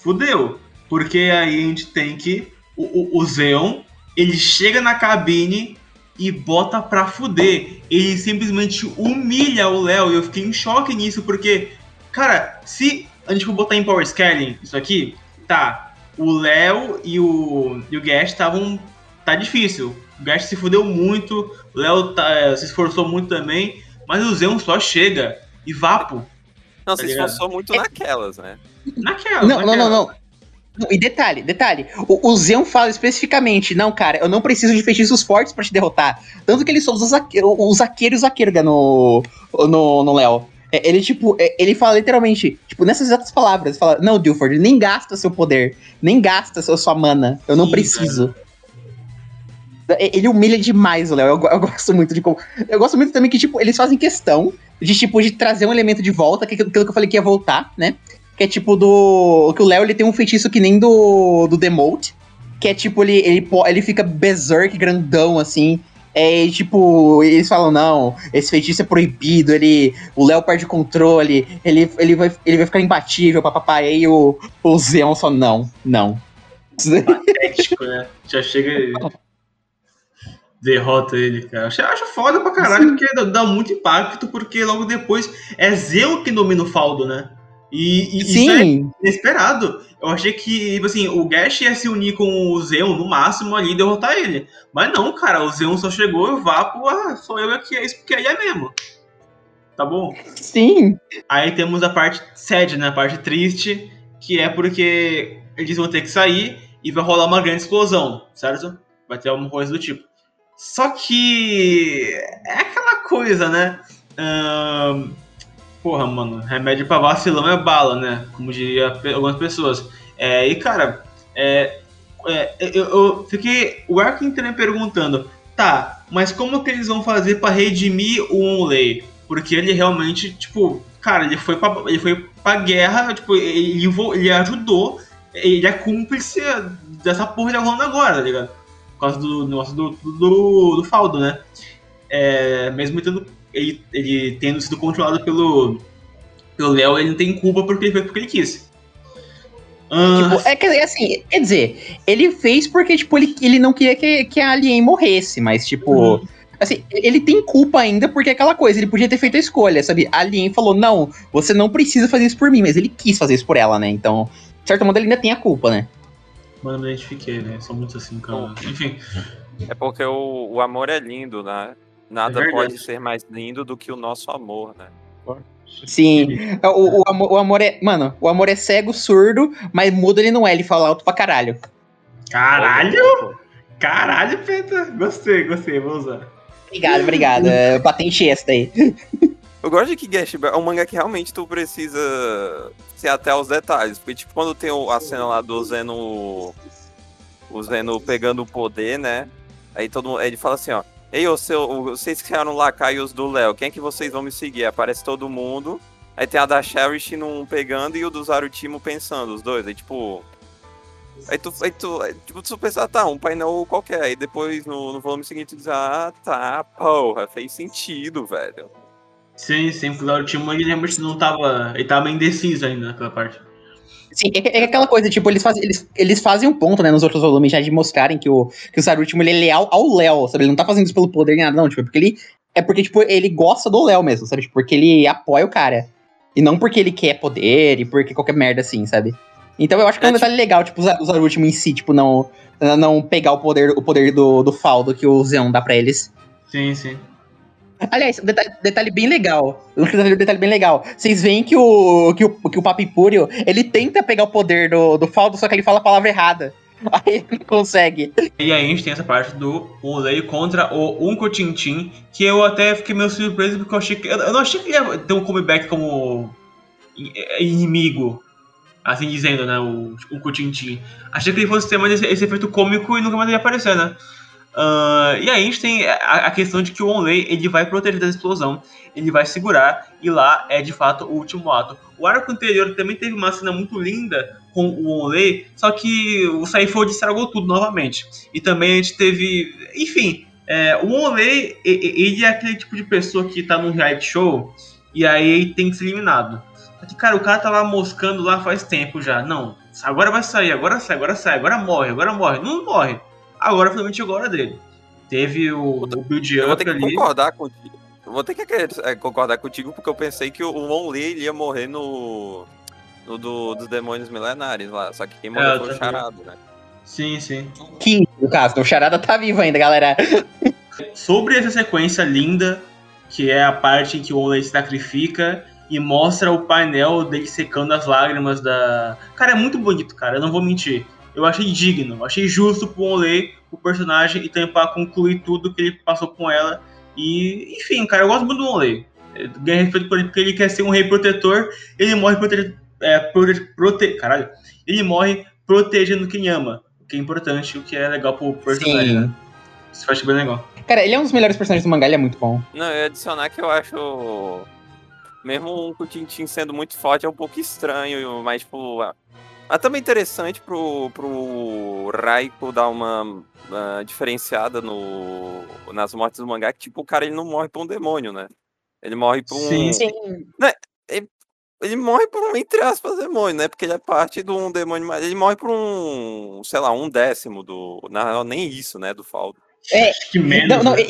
fudeu. Porque aí a gente tem que. O, o, o Zeon, ele chega na cabine e bota pra fuder. Ele simplesmente humilha o Léo. E eu fiquei em choque nisso, porque, cara, se a gente for botar em Power Scaling isso aqui, tá. o Léo e o, e o Guest estavam. Tá difícil. O Guest se fudeu muito, o Léo tá, se esforçou muito também, mas o Zeon só chega e vapo. Não, Tá se ligado? esforçou muito É- naquelas, né? Naquela. Não, não, naquela. não, não. Não, E detalhe, detalhe, o, o Zeon fala especificamente, não, cara, eu não preciso de feitiços fortes pra te derrotar. Tanto que ele só usa o zaque- o zaqueiro e o zaqueirga no, no, no Léo. É, Ele, tipo, é, ele fala literalmente, tipo, nessas exatas palavras, fala, não, Dilford, nem gasta seu poder, nem gasta seu, sua mana, eu não Sim, preciso. É, Ele humilha demais o Léo, eu, eu gosto muito de como... Eu gosto muito também que, tipo, eles fazem questão de, tipo, de trazer um elemento de volta, que é aquilo que eu falei que ia voltar, né? Que é tipo do. Que o Léo ele tem um feitiço que nem do. do Demote. Que é tipo, ele, ele, ele fica berserk grandão, assim. É e, tipo, eles falam, não, esse feitiço é proibido, ele. O Léo perde o controle, ele, ele, vai, ele vai ficar imbatível, papapá. E aí o, o Zeon só, não, não. Ético, né? Já chega e derrota ele, cara. Acho, acho foda pra caralho, porque dá, dá muito impacto, porque logo depois é Zeon que domina o Faldo, né? E, e isso é Sim, inesperado. Eu achei que, tipo assim, o Gash ia se unir com o Zeon no máximo ali e derrotar ele. Mas não, cara, o Zeon só chegou e o Vapo, ah, sou eu aqui, é isso porque aí é mesmo. Tá bom? sim. Aí temos a parte sad, né? A parte triste, que é porque eles vão ter que sair e vai rolar uma grande explosão, certo? Vai ter alguma coisa do tipo. Só que é aquela coisa, né? Ahn, porra, mano, remédio pra vacilão é bala, né? Como diria algumas pessoas. É, e cara, é, é, eu, eu fiquei o arco inteiro perguntando, tá, mas como que eles vão fazer pra redimir o Onley? Porque ele realmente, tipo, cara, ele foi pra, ele foi pra guerra, tipo, ele, ele ajudou, ele é cúmplice dessa porra que tá rolando agora, tá ligado? Por causa do negócio do, do, do Faldo, né? É, mesmo tendo, ele, ele tendo sido controlado pelo pelo Léo, ele não tem culpa porque ele fez porque ele quis. Ah, Tipo, é, que- é assim, quer dizer, ele fez porque, tipo, ele, ele não queria que, que a Alien morresse, mas, tipo, Uhum. assim, ele tem culpa ainda porque é aquela coisa, ele podia ter feito a escolha, sabe? A Alien falou, não, você não precisa fazer isso por mim, mas ele quis fazer isso por ela, né? Então, de certo modo, ele ainda tem a culpa, né? Mano, me identifiquei, né? São muitos assim, cara. Enfim. É porque o, o amor é lindo, né? Nada É pode ser mais lindo do que o nosso amor, né? Sim, o, o, amor, o amor é, mano, o amor é cego, surdo, mas mudo ele não é, ele fala alto pra caralho. Caralho! Caralho, Penta! Gostei, gostei, vou usar. Obrigado, obrigado, é, patente esta aí. Eu gosto de que Gash é um mangá que realmente tu precisa ser até aos detalhes. Porque, tipo, quando tem o- a cena lá do Zeno. O Zeno pegando o poder, né? Aí todo mundo. Ele fala assim, ó. Ei, ô, seu, o- vocês criaram lacaios do Léo, quem é que vocês vão me seguir? Aparece todo mundo. Aí tem a da Cherish num pegando e o do Zarutimo pensando, os dois. Aí, tipo. Aí tu, aí tu, aí, tipo, tu pensa, ah, tá, um painel qualquer. Aí depois no, no volume seguinte tu diz, ah, tá, porra, fez sentido, velho. Sim, sim, porque o Timo ele realmente não tava. Ele tava indeciso ainda naquela parte. Sim, é, é aquela coisa, tipo, eles, faz, eles, eles fazem um ponto, né, nos outros volumes já de mostrarem que o, que o Sarúltimo ele é leal ao Léo, sabe? Ele não tá fazendo isso pelo poder nem nada, não, tipo, é porque ele. É porque, tipo, ele gosta do Léo mesmo, sabe? Tipo, porque ele apoia o cara. E não porque ele quer poder e porque qualquer merda assim, sabe? Então eu acho que é um É, detalhe legal, tipo, o Za- o Zarúltimo em si, tipo, não, não pegar o poder, o poder do, do Faldo que o Zeon dá pra eles. Sim, sim. Aliás, um detalhe, detalhe bem legal. Um detalhe, bem legal. Vocês veem que o, que o, que o ele tenta pegar o poder do, do Faldo, só que ele fala a palavra errada. Aí ele consegue. E aí a gente tem essa parte do Olay contra o Unco Tintin, que eu até fiquei meio surpreso porque eu achei que. Eu não achei que ia ter um comeback como in- inimigo. Assim dizendo, né? O Unco Tintin. Achei que ele fosse ter mais esse, esse efeito cômico e nunca mais ia aparecer, né? Ah, e aí a gente tem a, a questão de que o Onlay ele vai proteger da explosão, ele vai segurar, e lá é de fato o último ato. O arco anterior também teve uma cena muito linda com o Onlay, só que o Saifold estragou tudo novamente. E também a gente teve. Enfim, é, o Onlay, e- ele é aquele tipo de pessoa que tá num reality show e aí tem que ser eliminado. Só que, cara, o cara tá lá moscando lá faz tempo já. Não, agora vai sair, agora sai, agora sai, agora morre, agora morre. Não morre. Agora finalmente chegou a hora dele. Teve o, o build Eu vou up ter que ali. concordar contigo. Eu vou ter que é, concordar contigo porque eu pensei que o Onley ele ia morrer no O do, dos demônios milenares lá. Só que quem É, morreu eu foi o tô charado, né? Sim, sim. Que, no caso, o Charada tá vivo ainda, galera. Sobre essa sequência linda, que é a parte em que o Onley se sacrifica e mostra o painel dele secando as lágrimas da. Cara, é muito bonito, cara, eu não vou mentir. Eu achei digno, eu achei justo pro Onley, o personagem, e também pra concluir tudo que ele passou com ela. E, enfim, cara, eu gosto muito do. Eu Ganhei respeito por ele porque ele quer ser um rei protetor, ele morre prote... é, prote... prote- Caralho. Ele morre protegendo quem ama. O que é importante, o que é legal pro personagem, né? Isso eu acho bem legal. Cara, ele é um dos melhores personagens do mangá, ele é muito bom. Não, eu ia adicionar que eu acho. Mesmo um Tintin sendo muito forte, é um pouco estranho, mas, tipo. Ah, Mas também interessante pro, pro Raiko dar uma, ah, diferenciada no, nas mortes do mangá, que, tipo, o cara ele não morre por um demônio, né? Ele morre por um. Sim. Sim. Ele morre por um, entre aspas, demônio, né? Porque ele é parte de um demônio, mas ele morre por um, sei lá, um décimo do. Na real, nem isso, né? Do Faldo. Que menos. Não, não, né?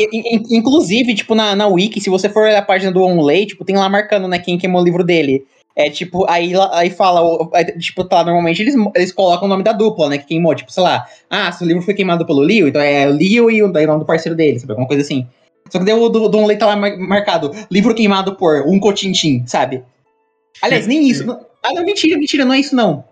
inclusive, tipo, na, na Wiki, se você for olhar a página do Onlay, tipo, tem lá marcando, né, quem queimou o livro dele. É tipo, aí, aí fala, aí, tipo, tá, normalmente eles, eles colocam o nome da dupla, né, que queimou, tipo, sei lá, ah, se o livro foi queimado pelo Leo, então é o Leo e o, daí o nome do parceiro dele, sabe, alguma coisa assim. Só que daí o do, do Onlay tá lá mar- marcado, livro queimado por um cotintim, sabe? Aliás, nem isso. não- ah, não, mentira, mentira, não é isso não.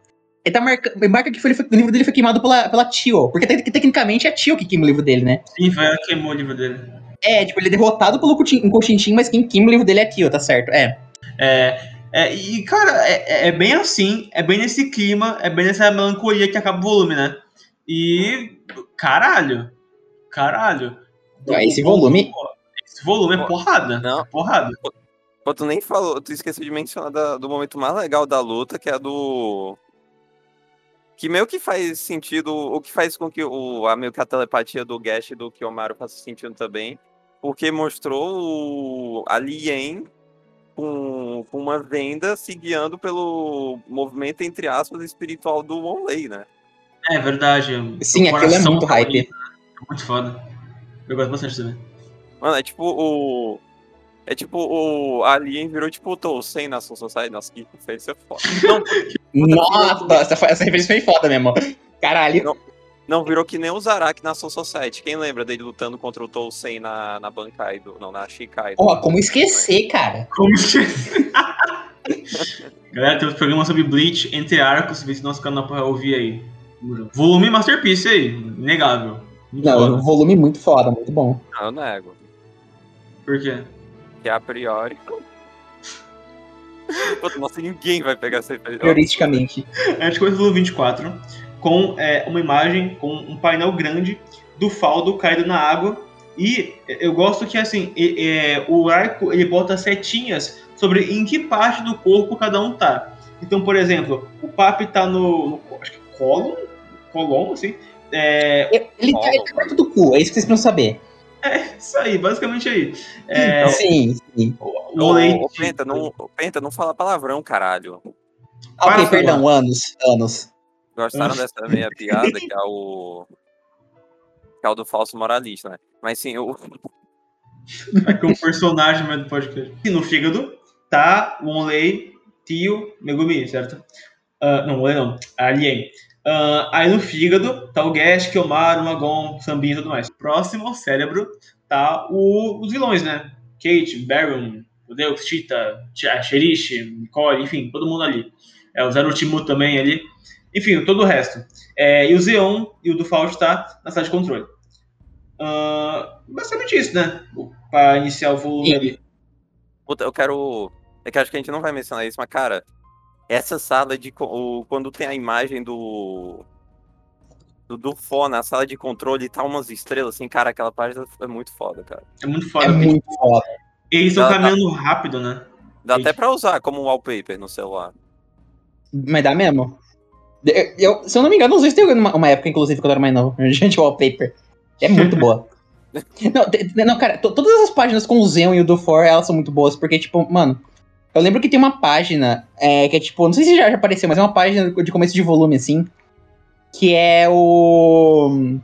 Ele tá marcando, marca que foi, o livro dele foi queimado pela, pela Tio, porque te- tecnicamente é a Tio que queima o livro dele, né? Sim, foi ela que queimou o livro dele. É, tipo, ele é derrotado pelo Cotin- um Cotintim, mas quem queima o livro dele é Tio, tá certo? É. É, é, e, cara, é, é- é bem assim, é bem nesse clima, é bem nessa melancolia que acaba o volume, né? E. Caralho! Caralho! Ah, esse volume- Esse volume é porrada. Não. É porrada. Pô, tu nem falou, tu esqueceu de mencionar da- do momento mais legal da luta, que é a do. Que meio que faz sentido, o que faz com que o, a, meio que a telepatia do Gash e do Kiyomaru faça sentido também, porque mostrou o, a Lien com, com uma venda se guiando pelo movimento, entre aspas, espiritual do Onley, né? É verdade. Sim, aquilo é muito hype. bonito, É muito foda. Eu gosto bastante também. Mano, é tipo o. É tipo o. Alien virou tipo o Tolsen na Soul Society. Nossa, que fez ser foda. Não, Nossa, essa, essa referência foi foda mesmo. Caralho. não, virou que nem o Zarak na Soul Society. Quem lembra dele lutando contra o Tolsen na, na Bankai do. Não, na Shikai. Ó, como esquecer, cara? Como esquecer? Galera, temos programa sobre Bleach entre arcos, vê se nosso canal pra ouvir aí. Volume Masterpiece aí, inegável. Muito Não, foda. um volume muito foda, muito bom. Não, eu nego. Por quê? Que a priori. Pô, Nossa, ninguém vai pegar essa referência. Prioristicamente. A gente começa o volume 24 com é, uma imagem, com um painel grande do Faldo caído na água. E eu gosto que assim, é, o arco ele bota setinhas sobre em que parte do corpo cada um tá. Então, por exemplo, o Papi tá no, no acho que colo, colon, assim. É, Ele tá, ele tá perto do cu, é isso que vocês precisam saber. isso aí, basicamente aí. É, sim, sim. o Ô, leite. ô, Penta, não, ô, Penta, não fala palavrão, caralho. Ah, ok, perdão, anos, anos. Gostaram dessa meia piada, que é o. Que é o do falso moralista, né? Mas sim, o. Aqui um personagem mais do podcast. E no fígado tá o Onley, Tio, Megumi, certo? Ah, não, Onley não, Alien. Ah, aí no fígado tá o Gash, Kyomaru, Magon, Sambin e tudo mais. Próximo ao cérebro tá o- os vilões, né? Kate, Baron, o Deus, Cheetah, Ch- Cherish, Nicole, enfim, todo mundo ali. É, o Zero Timu também ali. Enfim, todo o resto. É, e o Zeon e o do Faust tá na sala de controle. Ah, basicamente isso, né? Pra iniciar o volume Sim. ali. Puta, eu quero. É que acho que a gente não vai mencionar isso, mas, cara, essa sala de. o- Quando tem a imagem do. Do, Fó na sala de controle e tá umas estrelas, assim, cara, aquela página é muito foda, cara. É muito foda. É muito foda. Eles estão Dá- dá- caminhando rápido, né? Dá Sim. até pra usar como wallpaper no celular. Mas dá mesmo. Eu, eu- se eu não me engano, os dois tem uma, uma época, inclusive, quando eu era mais novo. Gente, wallpaper. É muito boa. Não, não, cara, to- todas as páginas com o Zeon e o do For, elas são muito boas, porque, tipo, mano, eu lembro que tem uma página é, que é tipo, não sei se já, já apareceu, mas é uma página de começo de volume, assim, que é o.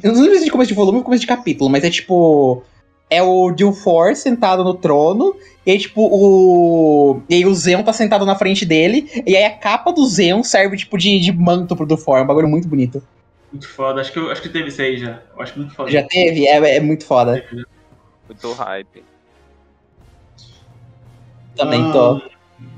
Eu não lembro se é de começo de volume ou começo de capítulo, mas é tipo. É o Dilfor sentado no trono, e aí, tipo, o. E aí o Zeon tá sentado na frente dele, e aí a capa do Zeon serve, tipo, de, de manto pro Dilfor, é um bagulho muito bonito. Muito foda. Acho que, eu, acho que teve isso aí já. Eu acho muito foda. Já teve? É, é muito foda. Muito hype. Também tô. Ah,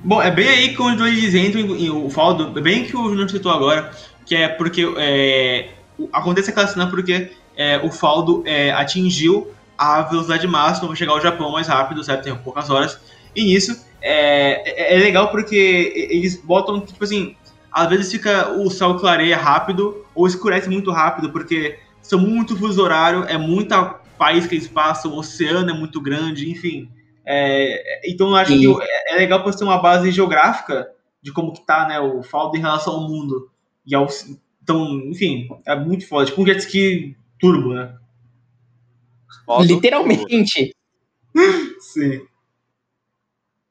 Bom, é bem aí quando eles entram em, em- o Faldo, é bem que o Júnior citou agora, que é porque é, o- acontece aquela cena porque é, o Faldo é, atingiu a velocidade máxima para chegar ao Japão mais rápido, certo? Tem poucas horas. E nisso é, é, é legal porque eles botam, tipo assim, às vezes fica o céu clareia rápido ou escurece muito rápido, porque são muito fuso horário, é muita país que eles passam, o oceano é muito grande, enfim. É, então eu acho E- que o- é legal pra ter uma base geográfica de como que tá, né, o Faldo em relação ao mundo. E ao, então, enfim, é muito foda. Tipo um jet ski turbo, né? Modo Literalmente, Sim.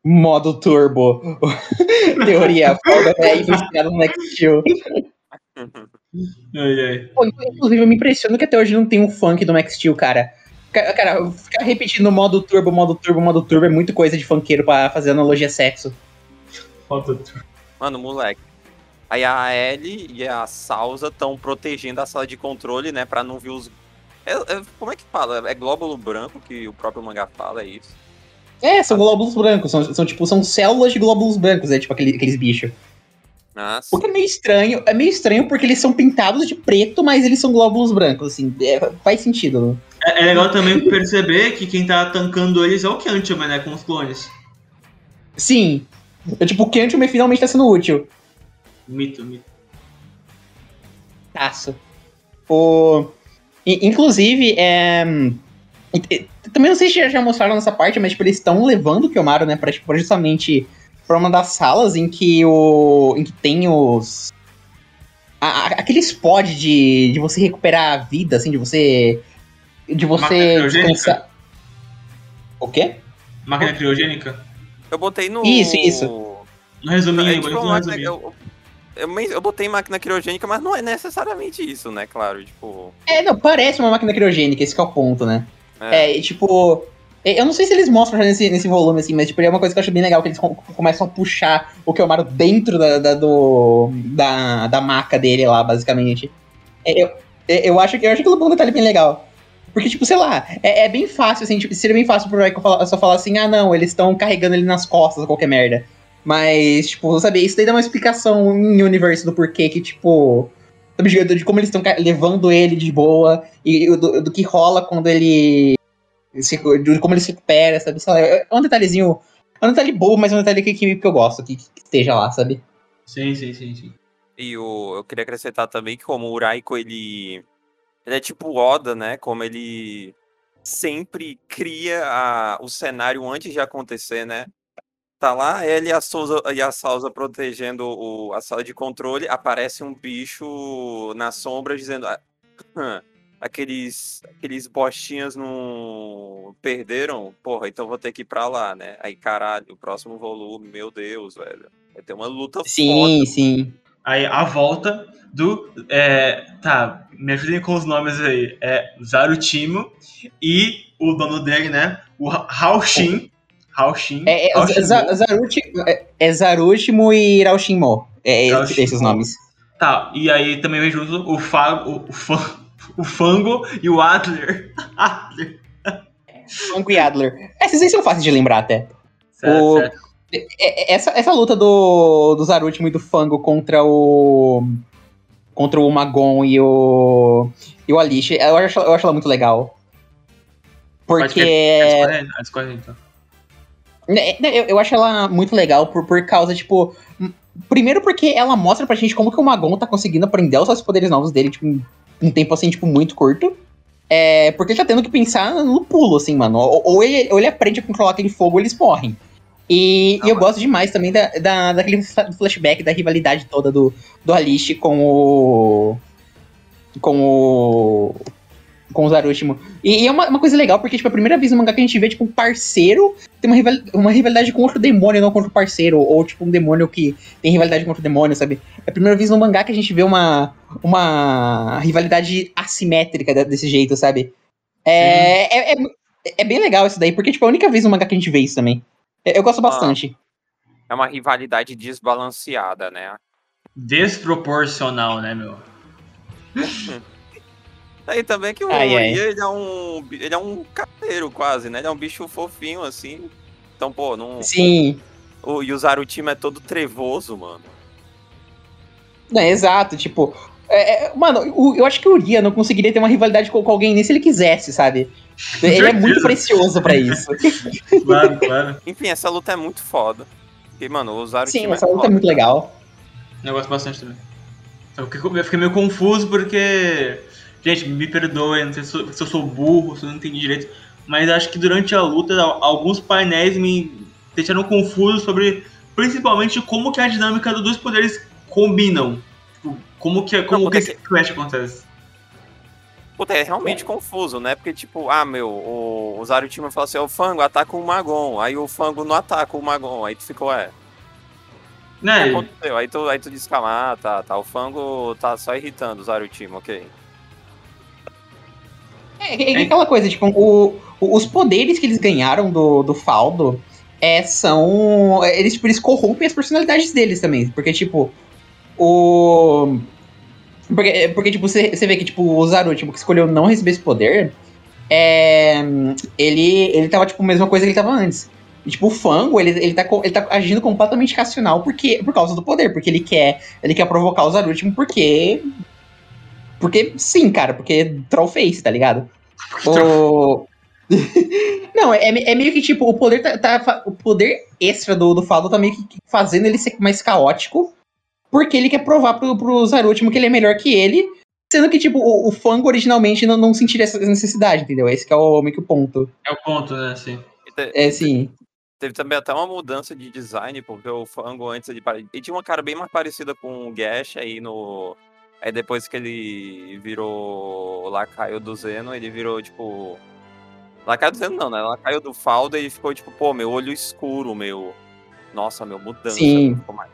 modo turbo. Teoria, foda, é inspirado no Next Steel. turbo. Ai, ai. Pô, inclusive, eu me impressiono que até hoje não tem um funk do Max Steel, cara. Ca- Cara, ficar repetindo modo turbo, modo turbo, modo turbo é muito coisa de funkeiro pra fazer analogia sexo. Falta turbo. Mano, moleque. Aí a Ellie e a Salsa estão protegendo a sala de controle, né? Pra não ver os. É- é- como é que fala? É glóbulo branco que o próprio mangá fala, é isso? É, são glóbulos brancos, são, são tipo, são células de glóbulos brancos, é tipo aquele- aqueles bichos. Ah, O que é meio estranho, é meio estranho porque eles são pintados de preto, mas eles são glóbulos brancos, assim, é, faz sentido. É, é legal também perceber que quem tá tancando eles é o Kyantiman, né, com os clones. Sim, é tipo, o Kentman finalmente tá sendo útil. Mito, mito. Taço. O... i- Inclusive, é... e- e- Também não sei se já, já mostraram nessa parte, mas tipo, eles estão levando o Kiyomaru, né, pra, tipo, justamente pra uma das salas em que o. em que tem os. a- a- aqueles pod de, de você recuperar a vida, assim, de você. De Máquina você criogênica? descansar. O quê? Máquina criogênica? Eu botei no. Isso, isso. No resuminho, É, tipo, resuminho. Eu, eu, botei máquina criogênica, mas não é necessariamente isso, né? Claro, tipo. É, não, parece uma máquina criogênica, esse que é o ponto, né? É, É, tipo. é, Eu não sei se eles mostram já nesse, nesse volume, assim, mas tipo, é uma coisa que eu acho bem legal, que eles com- começam a puxar o Kiyomaru dentro da, da, do, da, da maca dele lá, basicamente. É, Eu, é, eu, acho, que- eu acho que é um detalhe bem legal. Porque, tipo, sei lá, é, é bem fácil, assim, tipo, seria bem fácil pro falar- só falar assim, ah, não, eles estão carregando ele nas costas qualquer merda. Mas, tipo, sabe, isso daí dá uma explicação em universo do porquê que, tipo. Sabe, de, como eles estão levando ele de boa e do, do que rola quando ele. Se, de como ele se recupera, sabe? Lá, é um detalhezinho. É um detalhe bobo, mas é um detalhe que, que, que eu gosto, que, que esteja lá, sabe? Sim, sim, sim, sim. E o, eu queria acrescentar também que como o Raiko, ele, ele é tipo Oda, né? Como ele sempre cria a, o cenário antes de acontecer, né? Tá lá ele e a Souza, e a Salsa protegendo o, a sala de controle, aparece um bicho na sombra dizendo "Ah, aqueles aqueles bostinhas não perderam, porra, então vou ter que ir pra lá, né? Aí caralho, o próximo volume, meu Deus, velho. Vai ter uma luta foda. Sim, sim. Aí a volta do. É, tá, me ajudem com os nomes aí. É Zarutimo e o dono dele, né? O Haoshin. Haoshin. É, é, é, é Zarutimo e Iraushimo. É, é esses nomes. Tá, e aí também vem junto o, Fa, o, o, Fa- o Fango e o Adler. Adler. Funko e Adler. Esses aí são fáceis de lembrar até. Certo, O- certo. É- é- Essa, essa luta do, do Zarutimo e do Fango contra o. contra o Magon e o. e o Alice, eu acho, eu acho ela muito legal. Porque. Escolhe aí, então. né, né, Eu, eu acho ela muito legal por, por causa, tipo. Primeiro porque ela mostra pra gente como que o Magon tá conseguindo aprender os seus poderes novos dele, tipo, em um tempo assim, tipo, muito curto. É, porque ele tá tendo que pensar no pulo, assim, mano. Ou, ou ele, ou ele aprende a controlar aquele fogo ou eles morrem. E, e eu mas- gosto demais também da, da, daquele flashback, da rivalidade toda do, do Alice com o. com o. com o Zarushimo. E, e é uma, uma coisa legal, porque, tipo, é a primeira vez no mangá que a gente vê, tipo, um parceiro tem uma, rival, uma rivalidade contra o demônio, não contra o parceiro. Ou, tipo, um demônio que tem rivalidade contra o demônio, sabe? É a primeira vez no mangá que a gente vê uma, uma rivalidade assimétrica de- desse jeito, sabe? É, é, é, É bem legal isso daí, porque tipo, é a única vez no mangá que a gente vê isso também. Eu, eu gosto Ah. bastante. É uma rivalidade desbalanceada, né? Desproporcional, né, meu? Aí também que o Ai, ai. Ria, ele é um. Ele é um cadeiro quase, né? Ele é um bicho fofinho, assim. Então, pô, não. Sim. O, e o Zarutima é todo trevoso, mano. É, exato, tipo. é, é, mano, o- eu acho que o Uria não conseguiria ter uma rivalidade com, com alguém nem se ele quisesse, sabe? Ele é muito precioso pra isso. Claro, claro. Enfim, essa luta é muito foda. Porque, mano, o Sim, Zarutima essa é luta é foda. muito legal. Eu gosto bastante também. Eu fiquei meio confuso porque. Gente, me perdoem, não sei se eu, se eu sou burro, se eu não entendi direito. Mas acho que durante a luta, al- alguns painéis me deixaram confuso sobre principalmente como que a dinâmica dos dois poderes combinam. Tipo, Como que, como Não, que esse clash acontece. Puta, é realmente confuso, né? Porque, tipo, ah, meu, o, o Zarutima fala assim, o Fango ataca o Magon. Aí o Fango não ataca o Magon. Aí tu ficou, é. O que Né? aconteceu? Aí tu, aí tu diz, calma, ah, tá, tá. O Fango tá só irritando o Zarutima, ok. É, é- aquela coisa, tipo, o- os poderes que eles ganharam do, do Faldo é, são. Eles, tipo, eles corrompem as personalidades deles também. Porque, tipo, o. Porque, porque tipo, você, vê que, tipo, o Zaru, tipo, que escolheu não receber esse poder, é, ele, ele tava, tipo, a mesma coisa que ele tava antes. E, tipo, o Fango, ele, ele, tá, ele tá agindo completamente racional porque, por causa do poder, porque ele quer, ele quer provocar o Zarúltimo porque... Porque, sim, cara, porque Trollface, tá ligado? O... Não, é, é meio que, tipo, o poder tá, tá o poder extra do, do Faldo tá meio que fazendo ele ser mais caótico porque ele quer provar pro, pro Zarúltimo que ele é melhor que ele, sendo que, tipo, o, o Fango originalmente não, não sentiria essa necessidade, entendeu? Esse que é o, meio que o ponto. É o ponto, né? Te- É, sim. Teve também até uma mudança de design, porque o Fango antes ele, ele tinha uma cara bem mais parecida com o Gash aí no. Aí depois que ele virou lacaio do Zeno, ele virou tipo. Lacaio do Zeno não, né? Lacaio do Faldo, ele ficou tipo, pô, meu olho escuro, meu. Nossa, meu mudança. Sim. Ficou mais,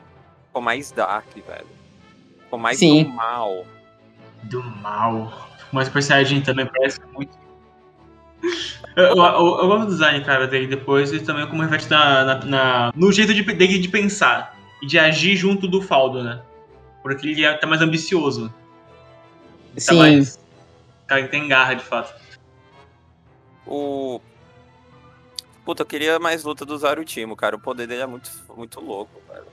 ficou mais dark, velho. Ficou mais Sim. do mal. Do mal. Mas Super Saiyajin também parece muito. Eu, eu, eu- eu gosto do design, cara, dele depois e também como reflete na, na- na- no jeito de, dele de pensar e de agir junto do Faldo, né? Porque ele é- tá mais ambicioso. Tá Sim. mais. Cara, ele tem garra, de fato. O. Puta, eu queria mais luta do Zarutimo, cara. O poder dele é muito, muito louco, velho.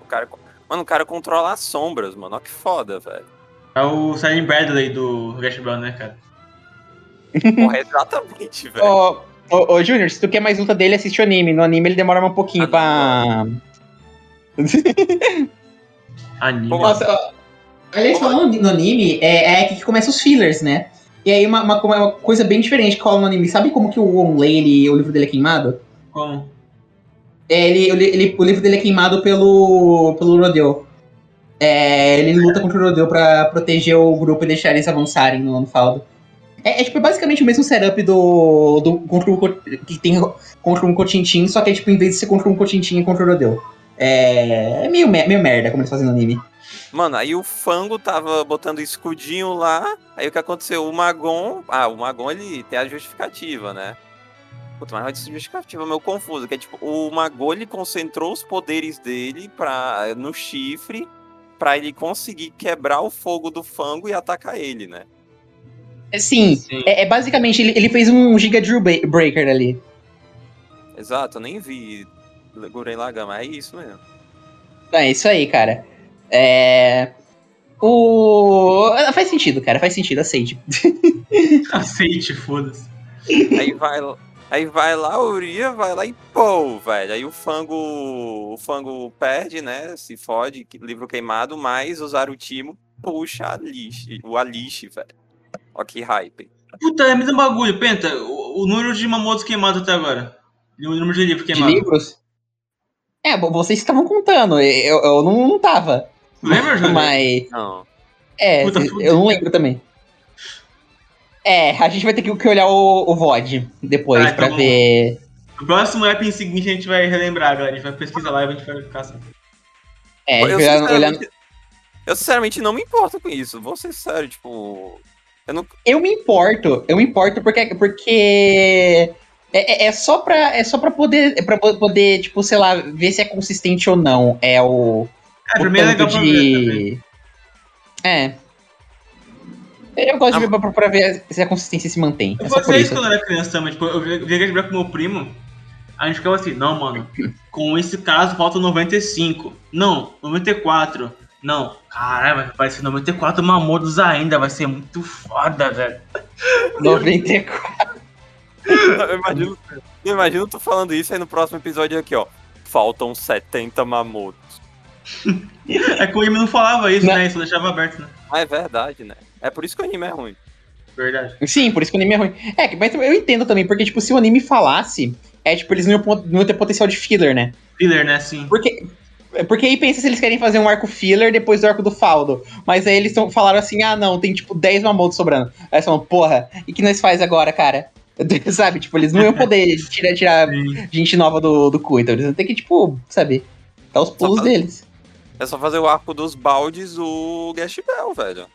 O cara. Mano, o cara controla as sombras, mano. Olha que foda, velho. É o Silent Bradley do Gash Brown, né, cara? Porra, exatamente, velho. Ô, ô, ô, Junior, se tu quer mais luta dele, assiste o anime. No anime ele demora um pouquinho Ah, pra. Anime. Nossa, aliás, falando no anime, é, é aqui que começam os fillers, né? E aí uma, uma, uma coisa bem diferente que rola no anime. Sabe como que o Onlay, ele, o livro dele é queimado? Como? É, ele, ele, ele- o livro dele é queimado pelo, pelo Rodeo. É, ele luta contra o Rodeo pra proteger o grupo e deixar eles avançarem no, no Faldo. É, é, tipo basicamente o mesmo setup do, do contra o que tem contra um Cotintin, só que é tipo, em vez de ser contra um Cotintin, é contra o Rodeo. É, é meio, me- meio merda como eles fazem no anime. Mano, aí o Fango tava botando escudinho lá. Aí o que aconteceu? O Magon. Ah, o Magon ele tem a justificativa, né? Puta, mas essa justificativa é meio confusa. Que é tipo, o Magon ele concentrou os poderes dele pra, no chifre pra ele conseguir quebrar o fogo do Fango e atacar ele, né? É, Sim, Sim. é, é basicamente, ele, ele fez um Giga Drill Breaker ali. Exato, eu nem vi Guren Lagama, é isso mesmo. É isso aí, cara. É. O. Faz sentido, cara, faz sentido, aceite. Aceite, foda-se. Aí vai, aí vai lá, o Uria vai lá e pô, velho. Aí o Fango, o Fango perde, né? Se fode, livro queimado, mas o Zarutimo puxa a lixe, o Alixe, velho. Ó que hype. Puta, é mesmo bagulho, Penta. O, o número de Mamotos queimado até agora. E o número de livro De queimado. livros? É, bom, vocês estavam contando, eu, eu não, não tava. Lembra, Júlio? Mas. Não. É, Puta, eu não lembro também. É, a gente vai ter que olhar o, o VOD depois Ah, então pra bom. ver. No próximo app em seguinte a gente vai relembrar, galera. A gente vai pesquisar lá e a gente vai ficar assim. É, eu, sinceramente, eu sinceramente não me importo com isso. Vou ser sério, tipo. Eu não. Eu me importo, eu me importo porque. porque é, é, é só pra, é só pra poder, é pra poder, tipo, sei lá, ver se é consistente ou não. É o. É, o pra mim é tanto ver também. É. Eu gosto de ver pra, pra ver se a consistência se mantém. Eu É fazia isso. quando eu era criança também. Tipo, eu via via Gabriel com meu primo. A gente ficava assim, não, mano, com esse caso falta 95. Não, 94. Não, caralho, vai ser 94 mamodos ainda, vai ser muito foda, velho. 94. Eu imagino, eu imagino tu falando isso aí no próximo episódio aqui, ó. Faltam 70 mamotos. É que o anime não falava isso, Não. né? Isso deixava aberto, né? Ah, é verdade, né? É por isso que o anime é ruim. Verdade. Sim, por isso que o anime é ruim. É, mas eu entendo também, porque, tipo, se o anime falasse, é tipo, eles não iam, não iam ter potencial de filler, né? Filler, né? Sim. Porque. Porque aí pensa se eles querem fazer um arco filler depois do arco do Faldo. Mas aí eles tão, falaram assim: ah, não, tem tipo 10 mamotos sobrando. Aí eles falam, porra, e que nós faz agora, cara? sabe? Tipo, eles não iam poder tirar, tirar gente nova do, do cu. Então eles vão ter que, tipo, sabe? Dar os pulos Só- deles. É só fazer o arco dos baldes do Gash Bell, velho.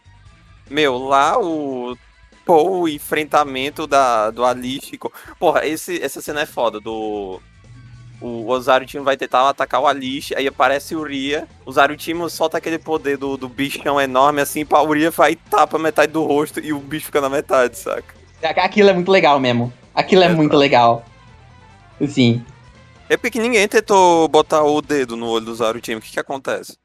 Meu, lá o. Pô, o enfrentamento da, do Alice. Porra, esse, essa cena é foda. Do. O Ozaru vai tentar atacar o Alice, aí aparece o Ria. O Zarutimo solta aquele poder do, do bichão enorme assim, pra o Ria vai e tapa metade do rosto e o bicho fica na metade, saca? Aquilo é muito legal mesmo. Aquilo é Exato. muito legal. Sim. É porque ninguém tentou botar o dedo no olho do Zarutimo. O que que acontece?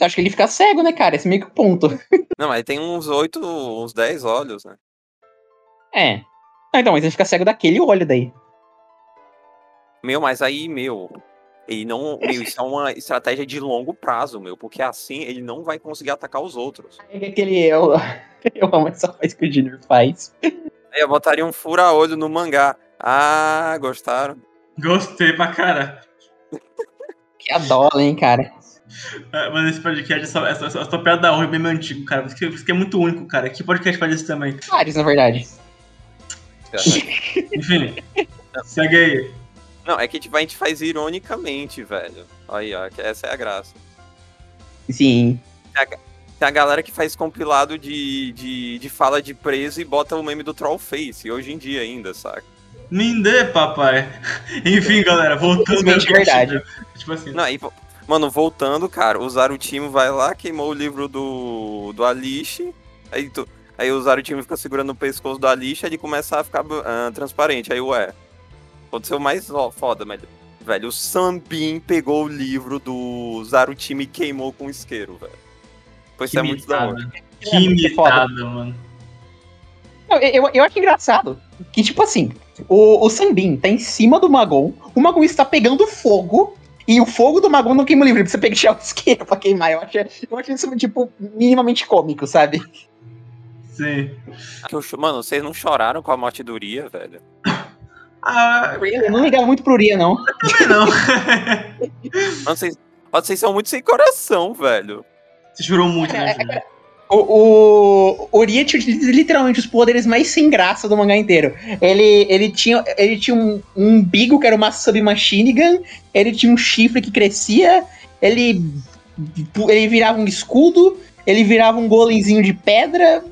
Acho que ele fica cego, né, cara? Esse é meio que o ponto. Não, mas tem uns 8, uns 10 olhos, né? É. Ah, então, mas ele fica cego daquele olho daí. Meu, mas aí, meu, ele não. Meu, isso é uma estratégia de longo prazo, meu, porque assim ele não vai conseguir atacar os outros. É aquele. Eu, eu amo essa coisa que o Junior faz. Aí eu botaria um fura-olho no mangá. Ah, gostaram? Gostei pra cara. Que adora, hein, cara. É, Mas esse podcast, essa, essa, essa, essa piada da honra é bem antigo, cara. Isso que, isso que é muito único, cara. Que podcast faz isso também? Vários, na verdade. Enfim. segue aí. Não, é que tipo, a gente faz ironicamente, velho. Aí, ó, que essa é a graça. Sim. Tem a galera que faz compilado de, de, de fala de preso e bota o meme do Trollface, hoje em dia ainda, saca? Me dê, papai. Enfim, galera, voltando. É verdade. Tipo assim. Não, mano, voltando, cara, o Zarutimo vai lá, queimou o livro do, do Alice, aí, tu, aí o Zarutimo fica segurando o pescoço do Alice, aí ele começa a ficar ah, transparente, aí ué, aconteceu mais ó, foda, velho. Velho, o Sambin pegou o livro do Zarutimo e queimou com isqueiro, velho. Pois Que isso é muito da hora. É Que imitada, mano. Eu, eu, eu acho engraçado que, tipo assim, o, o Sambin tá em cima do Magon, o Magon está pegando fogo, e o fogo do Magon não queima o livro, ele precisa pegar o isqueiro pra queimar. Eu acho, eu acho isso, tipo, minimamente cômico, sabe? Sim. Mano, vocês não choraram com a morte do Uria, velho? Ah, Eu não ligava muito pro Uria, não. também não. Mano, vocês, vocês são muito sem coração, velho. Você chorou muito, né, Júlio? O, o, o Uria tinha literalmente os poderes mais sem graça do mangá inteiro. Ele, ele tinha, ele tinha um, um umbigo que era uma submachine gun, ele tinha um chifre que crescia, ele, ele virava um escudo, ele virava um golemzinho de pedra.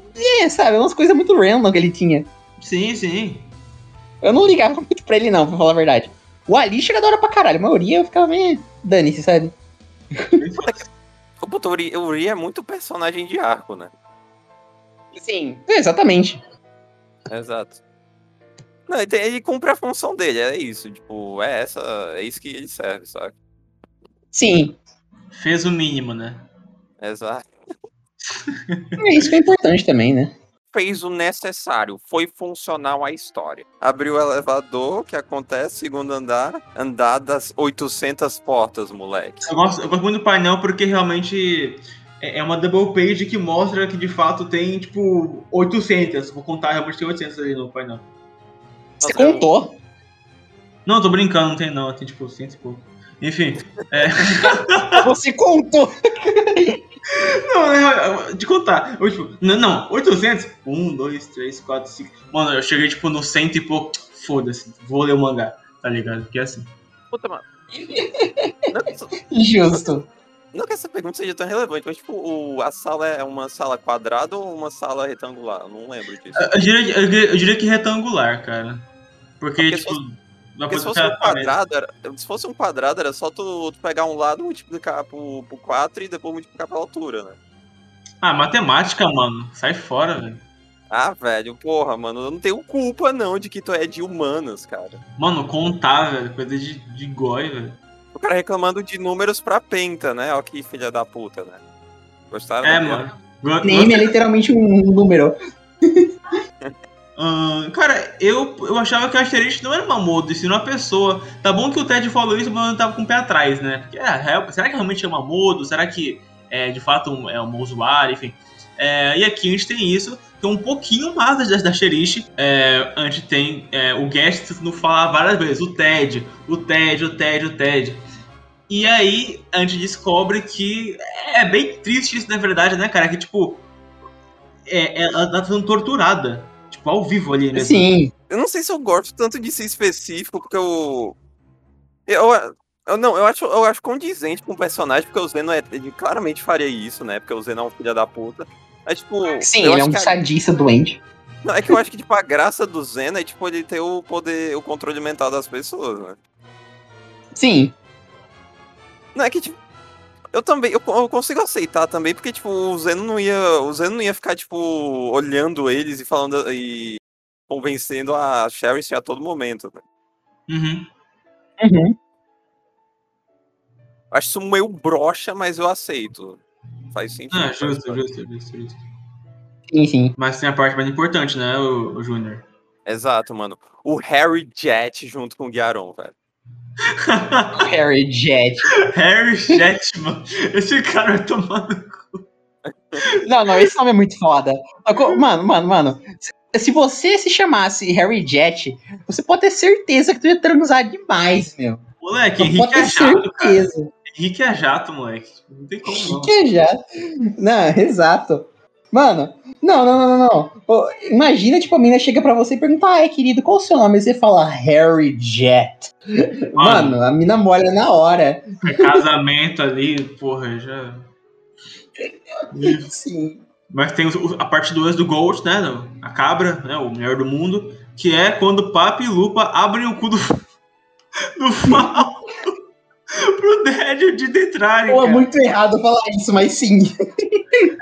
É, sabe, umas coisas muito random que ele tinha. Sim, sim. Eu não ligava muito pra ele, não, pra falar a verdade. O Ali chega da hora pra caralho, a maioria eu ficava meio. Dane-se, sabe? O puto, o Uri, é muito personagem de arco, né? Sim. Exatamente. Exato. Não, ele, tem- ele cumpre a função dele, é isso. Tipo, é essa. É isso que ele serve, sabe? Sim. Fez o mínimo, né? Exato. É isso que é importante também, né? Fez o necessário, foi funcional à história. Abriu o elevador, que acontece, segundo andar, andar das 800 portas, moleque. Eu gosto, eu gosto muito do painel porque realmente é é uma double page que mostra que de fato tem, tipo, 800. Vou contar, realmente tem 800 ali no painel. Você Nossa, eu- contou? Não, tô brincando, não tem não, tem tipo 100 e pouco. Enfim, Você contou! não, de contar. Eu, tipo, não, não, 800? 1, 2, 3, 4, 5. Mano, eu cheguei tipo no 100 e pouco. Foda-se, vou ler o mangá, tá ligado? Porque é assim. Puta, mano. Justo. Não que essa pergunta seja tão relevante, mas tipo, o, a sala é uma sala quadrada ou uma sala retangular? Eu não lembro disso. Eu diria, eu diria- eu diria que retangular, cara. Porque, Porque tipo. dá Porque se fosse um quadrado, era, se fosse um quadrado, era só tu, tu pegar um lado, multiplicar por, por 4 e depois multiplicar pela altura, né? Ah, matemática, mano. Sai fora, velho. Ah, velho, porra, mano, eu não tenho culpa não de que tu é de humanas, cara. Mano, contar, velho. Coisa de, de goi, velho. O cara reclamando de números pra penta, né? Ó que filha da puta, né? Gostaram? É, mano. Name é literalmente um número. Cara, eu, eu achava que o Asterix não era uma moda, sim uma pessoa. Tá bom que o Ted falou isso, mas eu tava com o pé atrás, né? Porque, real- será que realmente é uma moda? Será que é de fato um- é uma usuária? Enfim. É, e aqui a gente tem isso, que é um pouquinho mais da, da Xerish. É, a gente tem é, o Guest no falar várias vezes, o Ted, o Ted, o Ted, o Ted. E aí a gente descobre que é bem triste isso, na verdade, né, cara? Que tipo, é, é- ela tá sendo torturada. Tipo, ao vivo ali, né? Sim. Eu não sei se eu gosto tanto de ser específico, porque eu. Eu, eu não, eu acho, eu acho condizente com o personagem, porque o Zeno é, ele claramente faria isso, né? Porque o Zeno é um filho da puta. É tipo. Sim, ele é um que a- sadista doente. Não, é que eu acho que, tipo, a graça do Zeno é, tipo, ele ter o poder, o controle mental das pessoas, né? Sim. Não, é que, tipo, eu também, eu, eu consigo aceitar também, porque, tipo, o Zeno não ia, o Zeno não ia ficar, tipo, olhando eles e falando, e convencendo a Sherry a todo momento, né? Uhum. Uhum. Acho isso meio broxa, mas eu aceito. Faz sentido. Ah, justo, justo, justo, justo. Sim, sim. Mas tem a parte mais importante, né, o, o Júnior? Exato, mano. O Harry Jet junto com o Guiaron, velho. Harry Jet. Harry Shetman. Esse cara vai tomar no cu. Não, não, esse nome é muito foda. Mano, mano, mano. se- você se chamasse Harry Jet, você pode ter certeza que tu ia transar demais, meu. Moleque, pode Henrique ter é jato, cara. Henrique é jato, moleque. Não tem como não. Que já. Não, exato. Mano, não, não, não, não, não. Imagina, tipo, a menina chega pra você e pergunta, ai, querido, qual o seu nome? E você fala Harry Jet. Mano, a mina molha na hora. É casamento ali, porra, já. Sim. Mas tem a parte 2 do Gold, né? A cabra, né? O melhor do mundo. Que é quando Papa e Lupa abrem o cu do, do Fausto pro Dead de entrarem. Pô, é muito errado falar isso, mas sim.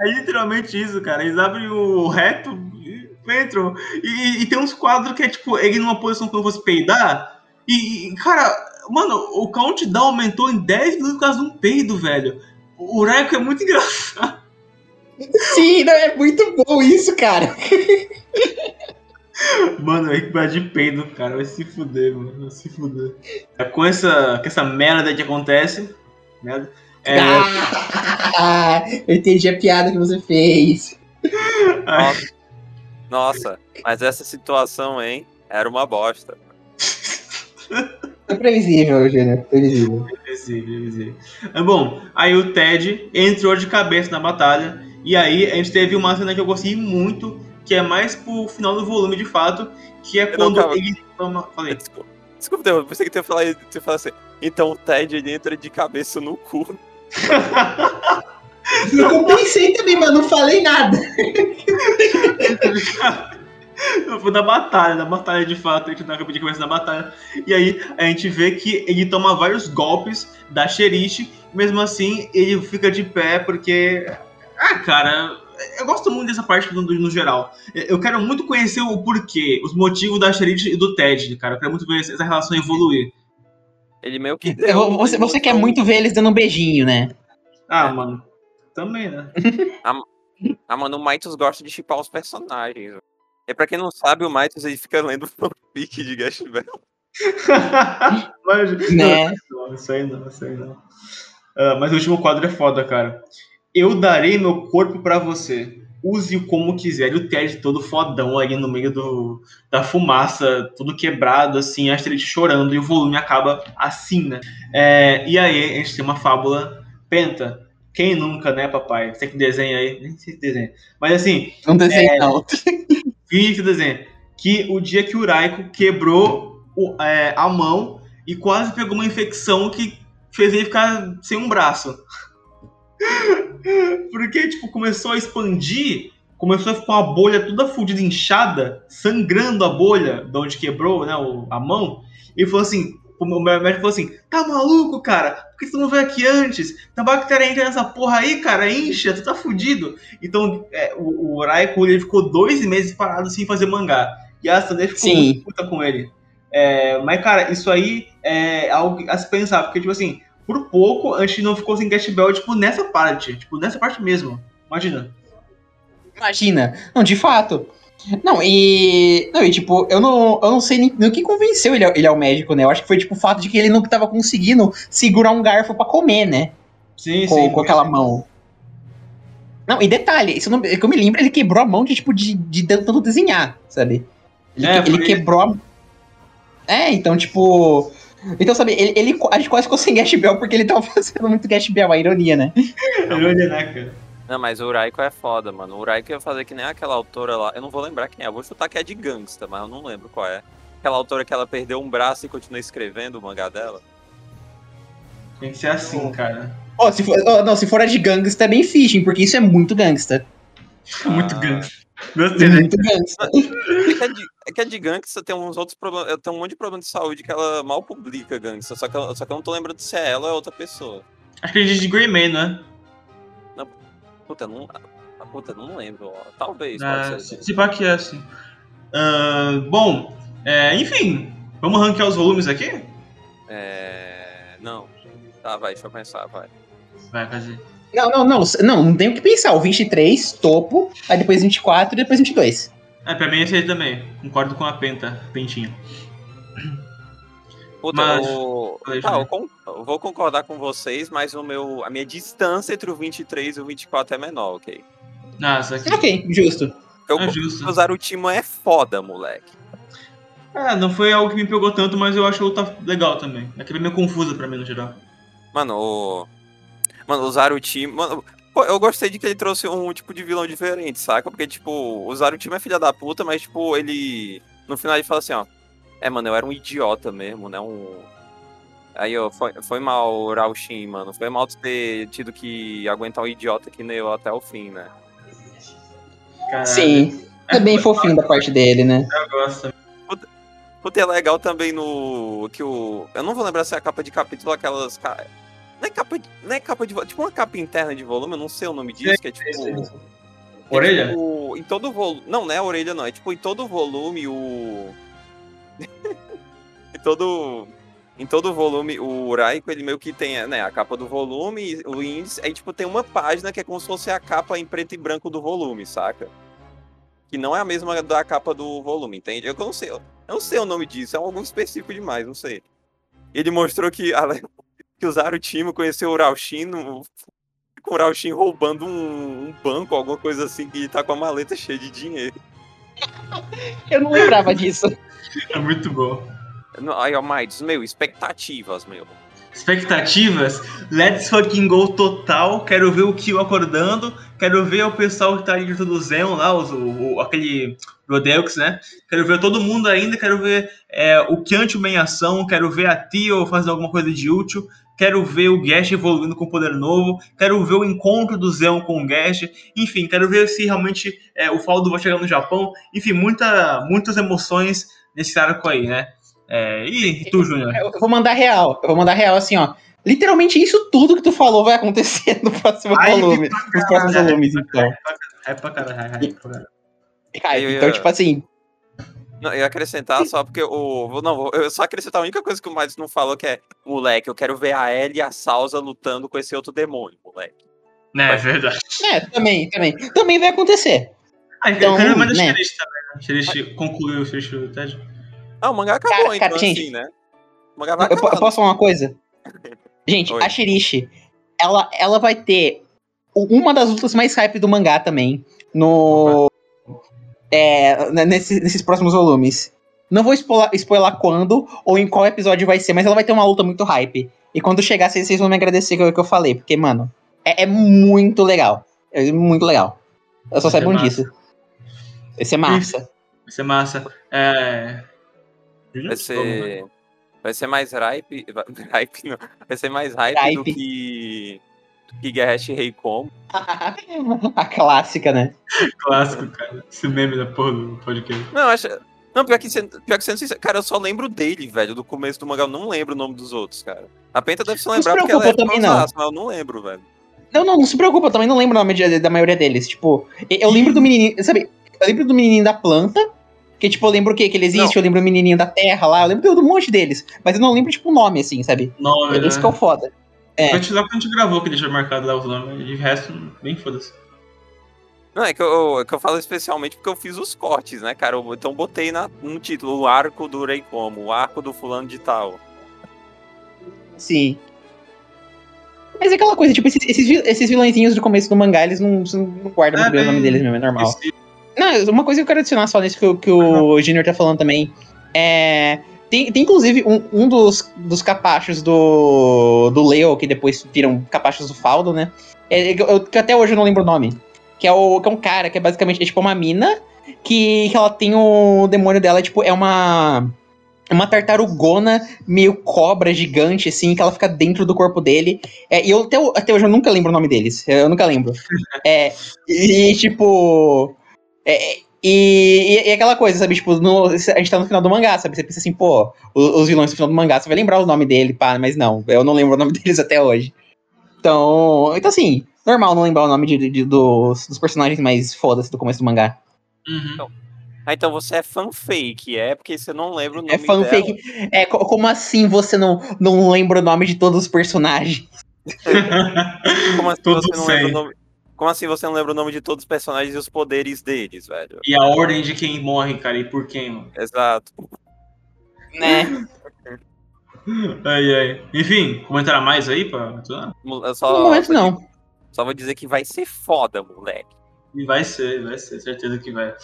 É literalmente isso, cara. Eles abrem o reto e entram. E, e tem uns quadros que é tipo, ele numa posição como fosse peidar. E, e, cara, mano, o countdown aumentou em 10 minutos por causa de um peido, velho. O Reco é muito engraçado. Sim, não, é muito bom isso, cara. Mano, é que de peido, cara. Vai se fuder, mano. Vai se fuder. É, Com essa, com essa merda que acontece, né? É, Ah, eu entendi a piada que você fez. Nossa. Nossa, mas essa situação, hein? Era uma bosta. É previsível, Júnior. Previsível. Previsível, previsível. É bom, aí o Ted entrou de cabeça na batalha. E aí a gente teve uma cena que eu gostei muito, que é mais pro final do volume de fato, que é não, quando calma. ele toma. Falei. Desculpa, desculpa eu pensei que tu ia falar, tu ia falar assim. Então o Ted ele entra de cabeça no cu. Eu pensei também, mas não falei nada. Foi da batalha, da batalha de fato, a gente tá de cabeça da batalha. E aí a gente vê que ele toma vários golpes da Xeriche, mesmo assim ele fica de pé porque. Ah, cara, eu gosto muito dessa parte no, no geral. Eu quero muito conhecer o porquê, os motivos da Xeriche e do Ted, cara. Eu quero muito ver essa relação evoluir. Ele meio que. Eu- Você, você quer muito ver eles dando um beijinho, né? Ah, mano. Também, né? Ah, mano, o Maitos gosta de chipar os personagens. E pra quem não sabe, o Maitos ele fica lendo fanfic de Gash Bell. Mas, Né? Não, isso aí não, isso aí não. Ah, mas o último quadro é foda, cara. Eu darei meu corpo pra você. Use-o como quiser. E o Ted todo fodão ali no meio do, da fumaça, tudo quebrado, assim, a Astrid chorando, e o volume acaba assim, né? É, e aí a gente tem uma fábula penta. Quem nunca, né, papai? Você que desenha aí, nem sei se desenha. Mas assim, Não desenho, não. Finge. Que o dia que o Raiko quebrou o- é, a mão e quase pegou uma infecção que fez ele ficar sem um braço. Porque, tipo, começou a expandir, começou a ficar uma bolha toda fudida, inchada, sangrando a bolha de onde quebrou, né, a mão. E falou assim, o meu médico falou assim, tá maluco, cara? Por que tu não veio aqui antes? Tá bactéria entra nessa porra aí, cara, incha, tu tá fudido. Então, é, o, o Raiko, ele ficou dois meses parado sem fazer mangá. E a Sandra ficou Sim. muito puta com ele. É, mas, cara, isso aí é algo a se pensar, porque, tipo assim, por pouco a gente não ficou sem Gash Bell, tipo, nessa parte. Tipo, nessa parte mesmo. Imagina. Imagina. Não, de fato. Não, e. Não, e tipo, eu não, eu não sei nem, nem o que convenceu ele, ao- ele ao médico, né? Eu acho que foi tipo o fato de que ele não tava conseguindo segurar um garfo pra comer, né? Sim, Com, sim. com aquela mão. Não, e detalhe, isso não, que eu me lembro, ele quebrou a mão de, tipo, de, de tanto desenhar, sabe? Ele, É, que- ele quebrou a... É, então, tipo... Então, sabe, ele, ele a gente quase ficou sem Gash Bell porque ele tava fazendo muito Gash Bell, a ironia, né? Olha, né, cara? Não, mas o Uraiko é foda, mano. O Uraiko ia fazer que nem aquela autora lá. Eu não vou lembrar quem é. Eu vou chutar que é de gangsta, mas eu não lembro qual é. Aquela autora que ela perdeu um braço e continua escrevendo o mangá dela. Tem que ser assim, cara. Ó, se for, ó, não, se for a de gangsta, é bem fishing, porque isso é muito gangsta. Muito Ah. ganso. Gostei, né? Muito gangsta. É que a de, é gangsta tem uns outros problemas. Tem um monte de problema de saúde que ela mal publica gangsta. Só que, eu- só que eu não tô lembrando se é ela ou é outra pessoa. Acho que a gente de Greyman, né? Puta, eu não. ah, Puta, eu não lembro. ó. Talvez, Ah, pode ser. se, se pá que é assim. Ah, bom, é, enfim. Vamos ranquear os volumes aqui? É. Não. Tá, vai, deixa eu pensar, vai. Vai, fazer. Não, não, não, não, não tem o que pensar. O 23, topo, aí depois 24 e depois 22. É, pra mim esse aí também. Concordo com a Penta, Pentinha. Puta, Mas- eu, Falei, tá, eu, con- eu vou concordar com vocês, mas o meu, a minha distância entre o 23 e o 24 é menor, ok? Ah, isso aqui. Ok, justo. Eu, É justo. o Zarutimo é foda, moleque. É, não foi algo que me pegou tanto, mas eu acho a luta legal também. É que é meio confusa pra mim no geral. Mano, o. Mano, o Zarutimo. Mano, eu gostei de que ele trouxe um tipo de vilão diferente, saca? Porque, tipo, o Zarutimo é filha da puta, mas, tipo, ele. No final ele fala assim, ó. É, mano, eu era um idiota mesmo, né? Um. Aí, ó, foi, foi mal, Raushin, mano. Foi mal tu ter tido que aguentar um idiota que nem eu até o fim, né? Caralho. Sim. É bem fofinho da parte dele, né? Eu gosto. Puta, é legal também no. Que o. Eu não vou lembrar se é a capa de capítulo, aquelas. Não é capa de. Não é capa de. Tipo uma capa interna de volume, eu não sei o nome disso, que é tipo. que é, Orelha? tipo, em todo volume. Não, não é a orelha, não. É tipo, em todo volume, o. em todo. Em todo volume, o Raiko, ele meio que tem né, a capa do volume, o índice, aí tipo tem uma página que é como se fosse a capa em preto e branco do volume, saca? Que não é a mesma da capa do volume, entende? Eu não sei, eu não sei o nome disso, é algo específico demais, não sei. Ele mostrou que, que o Zarutimo conheceu o Raushin no- com o Raushin roubando um, um banco, alguma coisa assim, que tá com a maleta cheia de dinheiro. Eu não lembrava disso. É muito bom. Aí, ó, Mides, meu, expectativas, meu. Expectativas? Let's fucking go total. Quero ver o Kyo acordando. Quero ver o pessoal que tá ali junto do Zeon lá, os, o, o- aquele Rodeux, né? Quero ver todo mundo ainda. Quero ver é, o Kyantio em ação. Quero ver a Tio fazendo alguma coisa de útil. Quero ver o Gash evoluindo com poder novo. Quero ver o encontro do Zeon com o Gash. Enfim, quero ver se realmente é, o Faldo vai chegar no Japão. Enfim, muita, muitas emoções nesse arco aí, né? É, e tu, Júnior? Eu vou mandar real. Eu vou mandar real assim, ó. Literalmente isso tudo que tu falou vai acontecer no próximo Ai, volume. Nos próximos volumes, então. É pra caralho, é pra caralho. Cara, ia- então, tipo assim, Não, eu ia acrescentar só porque o. Não, vou- eu só acrescentar a única coisa que o Mides não falou, que é, moleque, eu quero ver a Ellie e a Salsa lutando com esse outro demônio, moleque. Né, é verdade. é, também, também. Também vai acontecer. Ah, Então, então, da né? Shirish também, né? Shirish concluiu o Shirish do Ted. Ah, o mangá acabou, Cara, então, cara, gente, assim, né? O mangá vai Eu, po- acabar. eu posso falar uma coisa? Gente, Oi. a Shirishi, ela, ela vai ter uma das lutas mais hype do mangá também. No. É, né, nesse- nesses próximos volumes. Não vou spoiler, spoiler quando ou em qual episódio vai ser, mas ela vai ter uma luta muito hype. E quando chegar, vocês, vocês vão me agradecer que eu, que eu falei, porque, mano, é, é muito legal. É muito legal. Eu só Vai saibam disso. Vai ser massa. Vai ser massa. É. Vai ser. Vai ser mais hype. Hype não. Vai ser mais hype, do Hype. que. Gigahash Rei Como. a clássica, né? Clássico, cara. Esse meme da porra do podcast. Não, acho. Não, pior que, sendo, pior que sendo sincero, cara, eu só lembro dele, velho, do começo do mangá. Eu não lembro o nome dos outros, cara. A Penta deve se lembrar se porque ela é preocupa, também não. mas eu não lembro, velho. Não, não, não se preocupa, eu também não lembro o nome de- da maioria deles. Tipo, eu lembro do menininho, sabe? Eu lembro do menininho da planta, que tipo, eu lembro o quê? Que ele existe, Não. eu lembro do menininho da terra lá, eu lembro de um monte deles. Mas eu não lembro, tipo, o nome, assim, sabe? Nome, né? Isso que é o foda. É. Foi lá quando a gente gravou que deixou marcado lá os nomes. E o resto, bem foda-se. Não, é que eu, é que eu falo especialmente porque eu fiz os cortes, né, cara? Eu- então botei na, no título o arco do Rei Como, o arco do fulano de tal. Sim. Mas é aquela coisa, tipo, esses, esses, esses do começo do mangá, eles não, não guardam bem o nome deles mesmo, é normal. Esse- Não, uma coisa que eu quero adicionar só nisso que, o- que o Junior tá falando também é. Tem, tem inclusive um, um dos, dos capachos do, do Leo, que depois viram capachos do Faldo, né? É, que eu- que até hoje eu não lembro o nome. Que é, o, que é um cara que é basicamente é tipo uma mina que, que ela tem o demônio dela, tipo, é uma. Uma tartarugona meio cobra gigante, assim, que ela fica dentro do corpo dele. É, e eu até, até hoje eu nunca lembro o nome deles. Eu nunca lembro. É, e tipo. É, e, e, e aquela coisa, sabe? Tipo, no- a gente tá no final do mangá, sabe? Você pensa assim, pô, os, os vilões do final do mangá, você vai lembrar o nome dele, pá, mas não, eu não lembro o nome deles até hoje. Então, então assim, normal não lembrar o nome de, de- dos, dos personagens mais foda-se do começo do mangá. Uhum. Ah, então você é fanfake, é? Porque você não lembra o nome É fanfake. É, co- como assim você não, não lembra o nome de todos os personagens? Como assim, Todos você não lembra o nome... Como assim você não lembra o nome de todos os personagens e os poderes deles, velho? E a ordem de quem morre, cara, e por quem, mano. Exato. Né? Ai, ai. Enfim, comentar mais aí pra? Eu Só, No momento não. Só vou dizer que vai ser foda, moleque. E vai ser, vai ser, certeza que vai.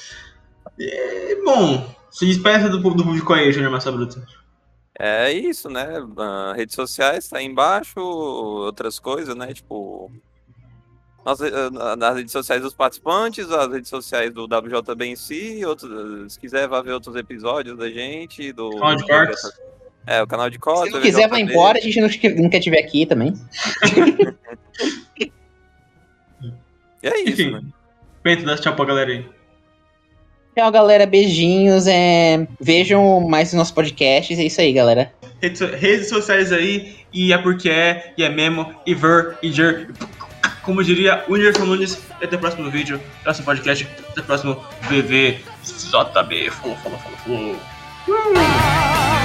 E, bom, se despeça do, do público aí, Júnior Massa Bruta. É isso, né? Ah, redes sociais tá aí embaixo, outras coisas, né? Tipo. Nas, eh, nas redes sociais dos participantes, as redes sociais do WJB em si, outros, se quiser, vai ver outros episódios da gente. Do, Canal de cortes. É, o canal de cortes. Se não quiser, vai embora, a gente não, quer te ver aqui também. E é isso, Enfim. né? Penta, dá tchau pra galera aí. Tchau, galera. Beijinhos. É... Vejam mais os nossos podcasts. É isso aí, galera. Redes sociais aí, e é porque é, e é mesmo, e ver, e jer. Como diria o Nunes, até o próximo vídeo, próximo podcast, até o próximo VV JB. Falou, falou, falou, falou. Ah